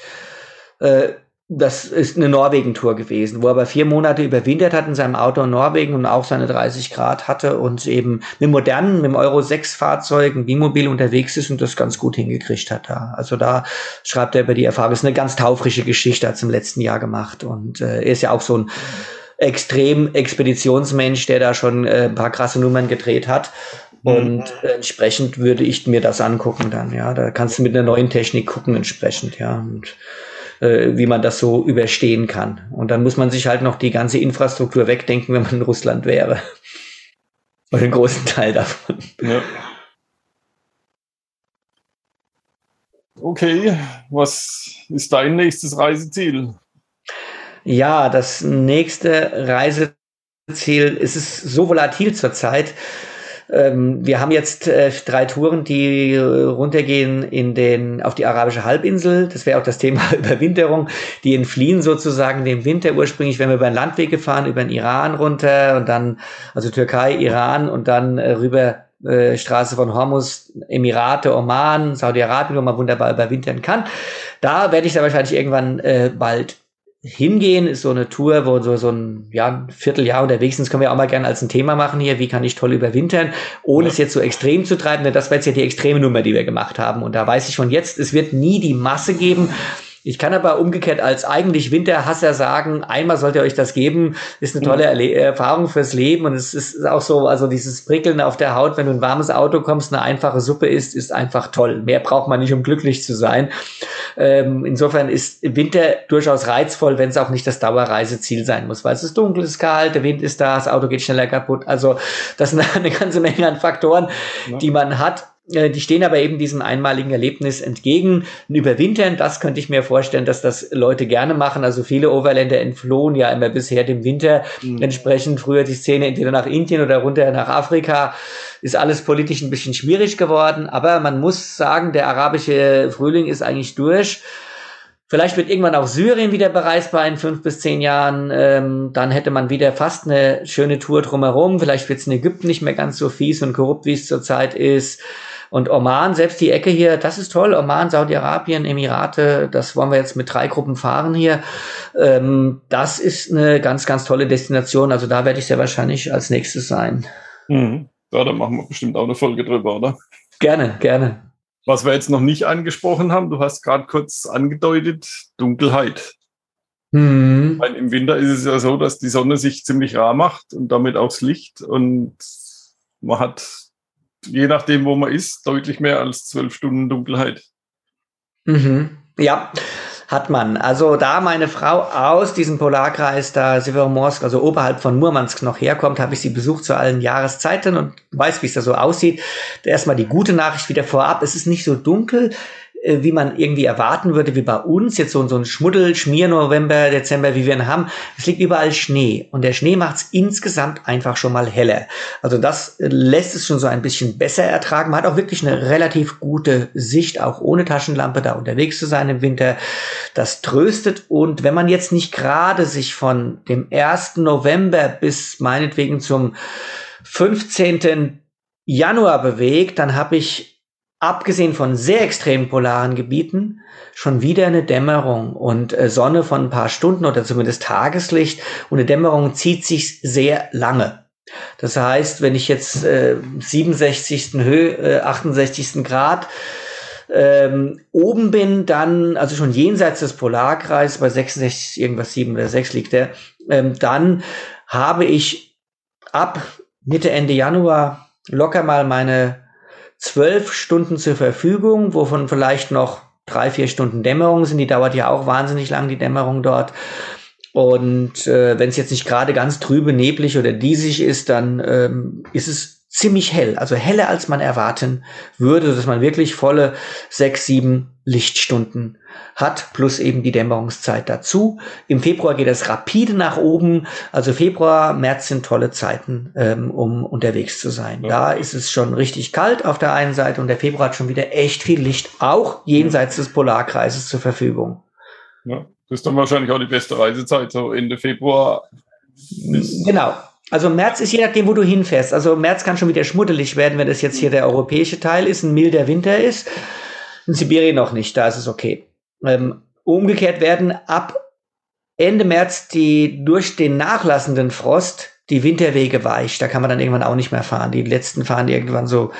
äh, das ist eine Norwegen-Tour gewesen, wo er aber vier Monate überwintert hat in seinem Auto in Norwegen und auch seine 30 Grad hatte und eben mit modernen, mit dem Euro 6 Fahrzeugen, Bimobil unterwegs ist und das ganz gut hingekriegt hat da. Also da schreibt er über die Erfahrung. Das ist eine ganz taufrische Geschichte, hat es im letzten Jahr gemacht und äh, er ist ja auch so ein extrem Expeditionsmensch, der da schon äh, ein paar krasse Nummern gedreht hat. Und mhm. entsprechend würde ich mir das angucken dann, ja. Da kannst du mit einer neuen Technik gucken entsprechend, ja. Und äh, wie man das so überstehen kann. Und dann muss man sich halt noch die ganze Infrastruktur wegdenken, wenn man in Russland wäre. Oder einen großen Teil davon. Ja. Okay, was ist dein nächstes Reiseziel? Ja, das nächste Reiseziel ist es so volatil zurzeit, ähm, wir haben jetzt äh, drei Touren, die runtergehen in den, auf die arabische Halbinsel. Das wäre auch das Thema Überwinterung. Die entfliehen sozusagen dem Winter. Ursprünglich wären wir über den Landweg gefahren, über den Iran runter und dann, also Türkei, Iran und dann äh, rüber äh, Straße von Hormuz, Emirate, Oman, Saudi-Arabien, wo man wunderbar überwintern kann. Da werde ich da wahrscheinlich irgendwann äh, bald hingehen, ist so eine Tour, wo so, so ein, ja, ein Vierteljahr unterwegs sind. Das können wir auch mal gerne als ein Thema machen hier. Wie kann ich toll überwintern, ohne ja. es jetzt so extrem zu treiben? Denn das war jetzt ja die extreme Nummer, die wir gemacht haben. Und da weiß ich schon jetzt, es wird nie die Masse geben, ich kann aber umgekehrt als eigentlich Winterhasser sagen, einmal sollt ihr euch das geben, ist eine tolle Erle Erfahrung fürs Leben und es ist auch so, also dieses Prickeln auf der Haut, wenn du in ein warmes Auto kommst, eine einfache Suppe isst, ist einfach toll. Mehr braucht man nicht, um glücklich zu sein. Ähm, insofern ist Winter durchaus reizvoll, wenn es auch nicht das Dauerreiseziel sein muss, weil es ist dunkel, es ist kalt, der Wind ist da, das Auto geht schneller kaputt. Also das sind eine ganze Menge an Faktoren, ja. die man hat die stehen aber eben diesem einmaligen Erlebnis entgegen. Ein Überwintern, das könnte ich mir vorstellen, dass das Leute gerne machen. Also viele Overländer entflohen ja immer bisher dem Winter. Mhm. Entsprechend früher die Szene entweder nach Indien oder runter nach Afrika. Ist alles politisch ein bisschen schwierig geworden. Aber man muss sagen, der arabische Frühling ist eigentlich durch. Vielleicht wird irgendwann auch Syrien wieder bereisbar in fünf bis zehn Jahren. Ähm, dann hätte man wieder fast eine schöne Tour drumherum. Vielleicht wird es in Ägypten nicht mehr ganz so fies und korrupt, wie es zurzeit ist. Und Oman, selbst die Ecke hier, das ist toll. Oman, Saudi-Arabien, Emirate, das wollen wir jetzt mit drei Gruppen fahren hier. Ähm, das ist eine ganz, ganz tolle Destination. Also da werde ich sehr wahrscheinlich als nächstes sein. Mhm. Ja, da machen wir bestimmt auch eine Folge drüber, oder? Gerne, gerne. Was wir jetzt noch nicht angesprochen haben, du hast gerade kurz angedeutet, Dunkelheit. Mhm. Im Winter ist es ja so, dass die Sonne sich ziemlich rar macht und damit auch das Licht und man hat je nachdem, wo man ist, deutlich mehr als zwölf Stunden Dunkelheit. Mhm. Ja, hat man. Also da meine Frau aus diesem Polarkreis da Severomorsk, also oberhalb von Murmansk noch herkommt, habe ich sie besucht zu allen Jahreszeiten und weiß, wie es da so aussieht. Erstmal die gute Nachricht wieder vorab. Es ist nicht so dunkel. Äh, wie man irgendwie erwarten würde, wie bei uns, jetzt so, so ein Schmuddel, Schmier November, Dezember, wie wir ihn haben. Es liegt überall Schnee und der Schnee macht es insgesamt einfach schon mal heller. Also das lässt es schon so ein bisschen besser ertragen. Man hat auch wirklich eine relativ gute Sicht, auch ohne Taschenlampe da unterwegs zu sein im Winter. Das tröstet und wenn man jetzt nicht gerade sich von dem 1. November bis meinetwegen zum 15. Januar bewegt, dann habe ich abgesehen von sehr extremen polaren Gebieten, schon wieder eine Dämmerung und äh, Sonne von ein paar Stunden oder zumindest Tageslicht und eine Dämmerung zieht sich sehr lange. Das heißt, wenn ich jetzt äh, 67. Höhe, äh, 68. Grad ähm, oben bin, dann, also schon jenseits des Polarkreises, bei 66, irgendwas 7 oder 6 liegt der, ähm, dann habe ich ab Mitte, Ende Januar locker mal meine zwölf Stunden zur Verfügung, wovon vielleicht noch drei, vier Stunden Dämmerung sind. Die dauert ja auch wahnsinnig lang, die Dämmerung dort. Und äh, wenn es jetzt nicht gerade ganz trübe, neblig oder diesig ist, dann ähm, ist es ziemlich hell. Also heller, als man erwarten würde, dass man wirklich volle sechs, sieben Lichtstunden hat, plus eben die Dämmerungszeit dazu. Im Februar geht es rapide nach oben. Also Februar, März sind tolle Zeiten, ähm, um unterwegs zu sein. Ja. Da ist es schon richtig kalt auf der einen Seite und der Februar hat schon wieder echt viel Licht, auch jenseits des Polarkreises zur Verfügung. Ja, das ist dann wahrscheinlich auch die beste Reisezeit, so Ende Februar. Genau. Also März ist je nachdem, wo du hinfährst. Also März kann schon wieder schmuddelig werden, wenn das jetzt hier der europäische Teil ist, ein milder Winter ist. In Sibirien noch nicht, da ist es okay. Ähm, umgekehrt werden ab Ende März die durch den nachlassenden Frost die Winterwege weich. Da kann man dann irgendwann auch nicht mehr fahren. Die letzten fahren irgendwann so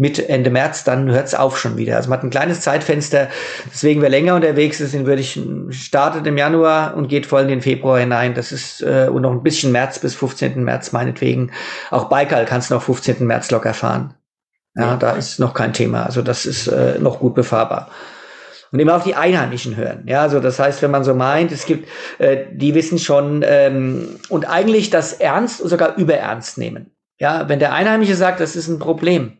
Mitte, Ende März, dann hört es auf schon wieder. Also man hat ein kleines Zeitfenster, deswegen wer länger unterwegs ist, den würde ich startet im Januar und geht voll in den Februar hinein. Das ist äh, und noch ein bisschen März bis 15. März meinetwegen. Auch Baikal kannst du noch 15. März locker fahren. Ja, da ist noch kein Thema. Also das ist äh, noch gut befahrbar. Und immer auf die Einheimischen hören. Ja, also das heißt, wenn man so meint, es gibt, äh, die wissen schon ähm, und eigentlich das ernst und sogar überernst nehmen. Ja, wenn der Einheimische sagt, das ist ein Problem,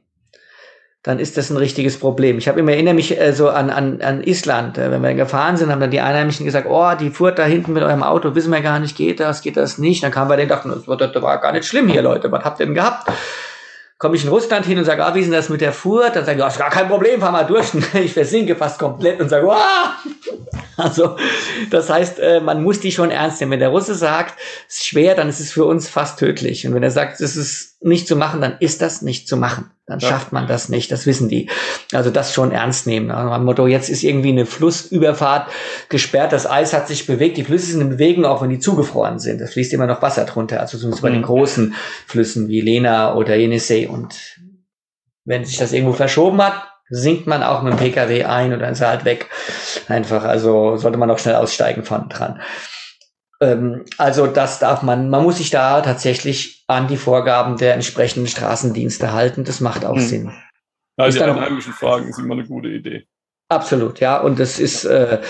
dann ist das ein richtiges Problem. Ich habe immer erinnere mich äh, so an, an, an Island. Äh, wenn wir gefahren sind, haben dann die Einheimischen gesagt, oh, die Furt da hinten mit eurem Auto, wissen wir gar nicht, geht das, geht das nicht. Dann kamen wir den dachten, das war, das war gar nicht schlimm hier, Leute, was habt ihr denn gehabt? komme ich in Russland hin und sage, ah, wie ist denn das mit der Furt? Dann sage ich, oh, gar kein Problem, fahr mal durch. ich versinke fast komplett und sage, ah! Also, das heißt, äh, man muss die schon ernst nehmen. Wenn der Russe sagt, es ist schwer, dann ist es für uns fast tödlich. Und wenn er sagt, es ist nicht zu machen, dann ist das nicht zu machen. Dann ja. schafft man das nicht. Das wissen die. Also das schon ernst nehmen. Also am Motto, jetzt ist irgendwie eine Flussüberfahrt gesperrt, das Eis hat sich bewegt, die Flüsse sind in Bewegung, auch wenn die zugefroren sind. Es fließt immer noch Wasser drunter. Also zumindest bei den mhm. großen Flüssen wie Lena oder Yenisei. Und wenn sich das irgendwo verschoben hat, sinkt man auch mit dem Pkw ein oder ist er halt weg. Einfach, also sollte man auch schnell aussteigen von dran. Ähm, also das darf man, man muss sich da tatsächlich an die Vorgaben der entsprechenden Straßendienste halten. Das macht auch hm. Sinn. Ja, die einheimischen Fragen sind immer eine gute Idee. Absolut, ja. Und das ist äh,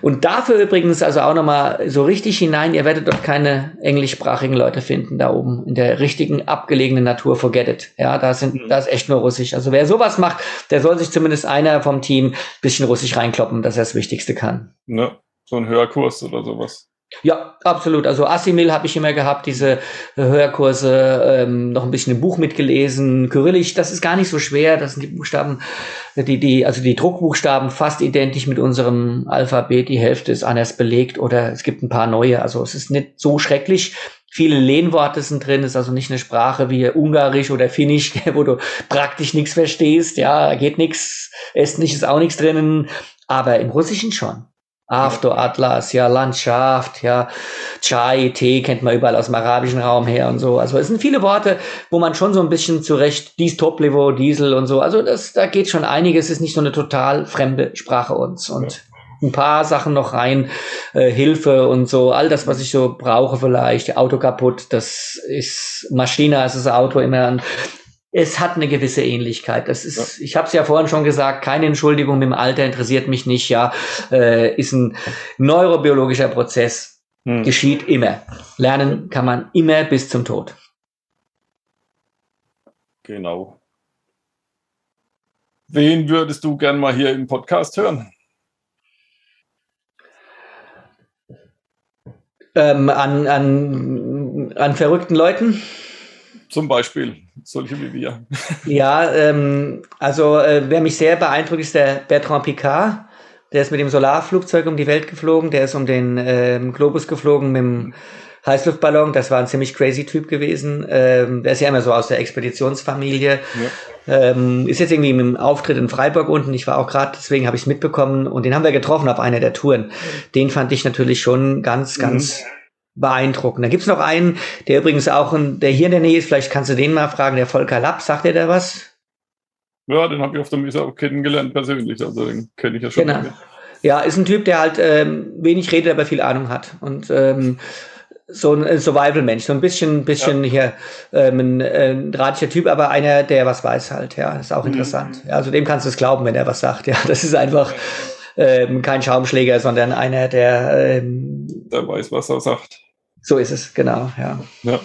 und dafür übrigens also auch nochmal so richtig hinein, ihr werdet dort keine englischsprachigen Leute finden da oben in der richtigen abgelegenen Natur, forget it. Ja, da sind, mhm. da ist echt nur Russisch. Also wer sowas macht, der soll sich zumindest einer vom Team bisschen Russisch reinkloppen, dass er das Wichtigste kann. Ne, so ein Hörkurs oder sowas. Ja, absolut. Also Assimil habe ich immer gehabt, diese Hörkurse, ähm, noch ein bisschen im Buch mitgelesen. Kyrillisch, das ist gar nicht so schwer. Das sind die Buchstaben, die, die, also die Druckbuchstaben fast identisch mit unserem Alphabet. Die Hälfte ist anders belegt oder es gibt ein paar neue. Also es ist nicht so schrecklich. Viele Lehnworte sind drin, ist also nicht eine Sprache wie Ungarisch oder Finnisch, wo du praktisch nichts verstehst. Ja, geht nichts. Estnisch ist auch nichts drinnen. Aber im Russischen schon. After Atlas, ja, Landschaft, ja, Chai, Tee kennt man überall aus dem arabischen Raum her und so. Also es sind viele Worte, wo man schon so ein bisschen zurecht, dies Toplivo, Diesel und so. Also das, da geht schon einiges, es ist nicht so eine total fremde Sprache uns. Und ja. ein paar Sachen noch rein, äh, Hilfe und so, all das, was ich so brauche vielleicht, Auto kaputt, das ist Maschine, ist das Auto immer ein es hat eine gewisse Ähnlichkeit. Das ist, ja. ich habe es ja vorhin schon gesagt, keine Entschuldigung mit dem Alter interessiert mich nicht. Ja, äh, ist ein neurobiologischer Prozess, hm. geschieht immer. Lernen kann man immer bis zum Tod. Genau. Wen würdest du gern mal hier im Podcast hören? Ähm, an, an, an verrückten Leuten? Zum Beispiel solche wie wir. Ja, ähm, also äh, wer mich sehr beeindruckt, ist der Bertrand Picard. Der ist mit dem Solarflugzeug um die Welt geflogen. Der ist um den ähm, Globus geflogen mit dem Heißluftballon. Das war ein ziemlich crazy Typ gewesen. Ähm, der ist ja immer so aus der Expeditionsfamilie. Ja. Ähm, ist jetzt irgendwie mit dem Auftritt in Freiburg unten. Ich war auch gerade, deswegen habe ich es mitbekommen. Und den haben wir getroffen auf einer der Touren. Den fand ich natürlich schon ganz, ganz... Mhm beeindruckend. Da gibt's noch einen, der übrigens auch, ein, der hier in der Nähe ist, vielleicht kannst du den mal fragen, der Volker Lapp, sagt dir da was? Ja, den habe ich auf der Messe auch kennengelernt persönlich, also den kenne ich ja schon. Genau. Ja, ist ein Typ, der halt ähm, wenig redet, aber viel Ahnung hat. Und ähm, so ein Survival-Mensch, so ein bisschen, bisschen ja. hier ähm, ein, ein drahtiger Typ, aber einer, der was weiß halt, ja, ist auch mhm. interessant. Ja, also dem kannst du es glauben, wenn er was sagt, ja, das ist einfach ähm, kein Schaumschläger, sondern einer, der ähm, der weiß, was er sagt. So ist es, genau, ja. Ja,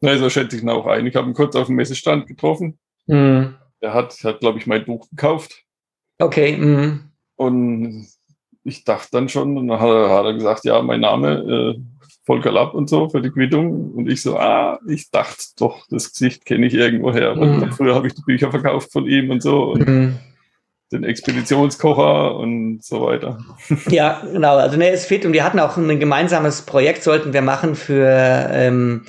ja so schätze ich ihn auch ein. Ich habe ihn kurz auf dem Messestand getroffen. Mhm. Er hat, hat glaube ich, mein Buch gekauft. Okay. Mhm. Und ich dachte dann schon, und dann hat er, hat er gesagt, ja, mein Name, äh, Volker Lapp und so für die Quittung. Und ich so, ah, ich dachte doch, das Gesicht kenne ich irgendwo her. Mhm. Früher habe ich die Bücher verkauft von ihm und so. Und mhm den Expeditionskocher und so weiter. Ja, genau. Also ne, ist fit und wir hatten auch ein gemeinsames Projekt, sollten wir machen für ähm,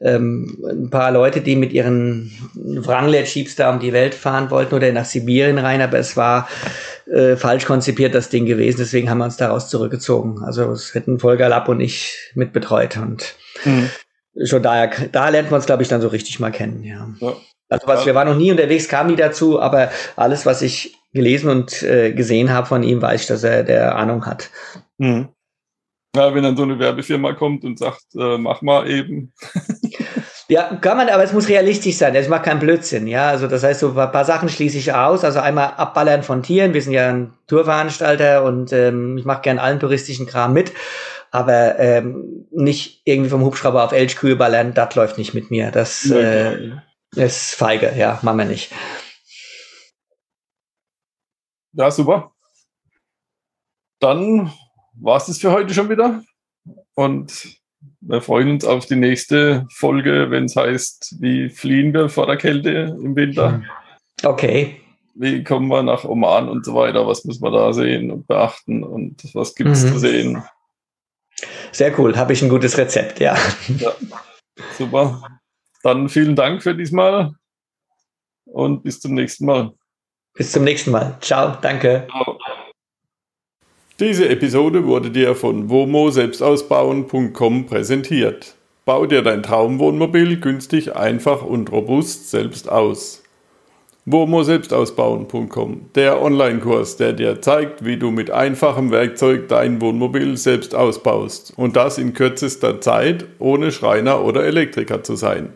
ähm, ein paar Leute, die mit ihren Wrangler-Jeeps da um die Welt fahren wollten oder nach Sibirien rein, aber es war äh, falsch konzipiert, das Ding gewesen. Deswegen haben wir uns daraus zurückgezogen. Also es hätten Volker Lapp und ich mit betreut und mhm. schon daher, da lernt man uns, glaube ich, dann so richtig mal kennen, ja. ja. Also was, wir waren noch nie unterwegs, kam nie dazu, aber alles, was ich gelesen und äh, gesehen habe von ihm, weiß ich, dass er der Ahnung hat. Mhm. Ja, wenn dann so eine Werbefirma kommt und sagt, äh, mach mal eben. ja, kann man, aber es muss realistisch sein. Ich mache keinen Blödsinn. Ja, also das heißt, so ein paar Sachen schließe ich aus. Also einmal Abballern von Tieren. Wir sind ja ein Tourveranstalter und ähm, ich mache gern allen touristischen Kram mit. Aber ähm, nicht irgendwie vom Hubschrauber auf Elchkühe ballern, das läuft nicht mit mir. Das äh, ist feige, ja, machen wir nicht. Ja, super. Dann war es das für heute schon wieder. Und wir freuen uns auf die nächste Folge, wenn es heißt, wie fliehen wir vor der Kälte im Winter. Okay. Wie kommen wir nach Oman und so weiter? Was müssen wir da sehen und beachten und was gibt es mhm. zu sehen? Sehr cool, habe ich ein gutes Rezept, ja. ja. Super. Dann vielen Dank für diesmal und bis zum nächsten Mal. Bis zum nächsten Mal. Ciao, danke. Ciao. Diese Episode wurde dir von womo-selbstausbauen.com präsentiert. Bau dir dein Traumwohnmobil günstig, einfach und robust selbst aus. womo-selbstausbauen.com, der Online-Kurs, der dir zeigt, wie du mit einfachem Werkzeug dein Wohnmobil selbst ausbaust. Und das in kürzester Zeit, ohne Schreiner oder Elektriker zu sein.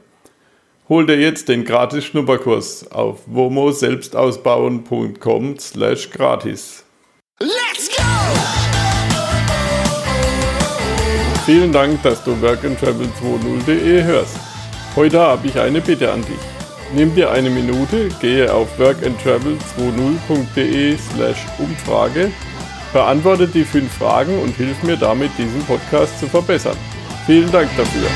Hol dir jetzt den gratis Schnupperkurs auf womo-selbstausbauen.com slash gratis. Let's go! Vielen Dank, dass du workandtravel20.de hörst. Heute habe ich eine Bitte an dich. Nimm dir eine Minute, gehe auf workandtravel20.de slash Umfrage, beantworte die fünf Fragen und hilf mir damit, diesen Podcast zu verbessern. Vielen Dank dafür.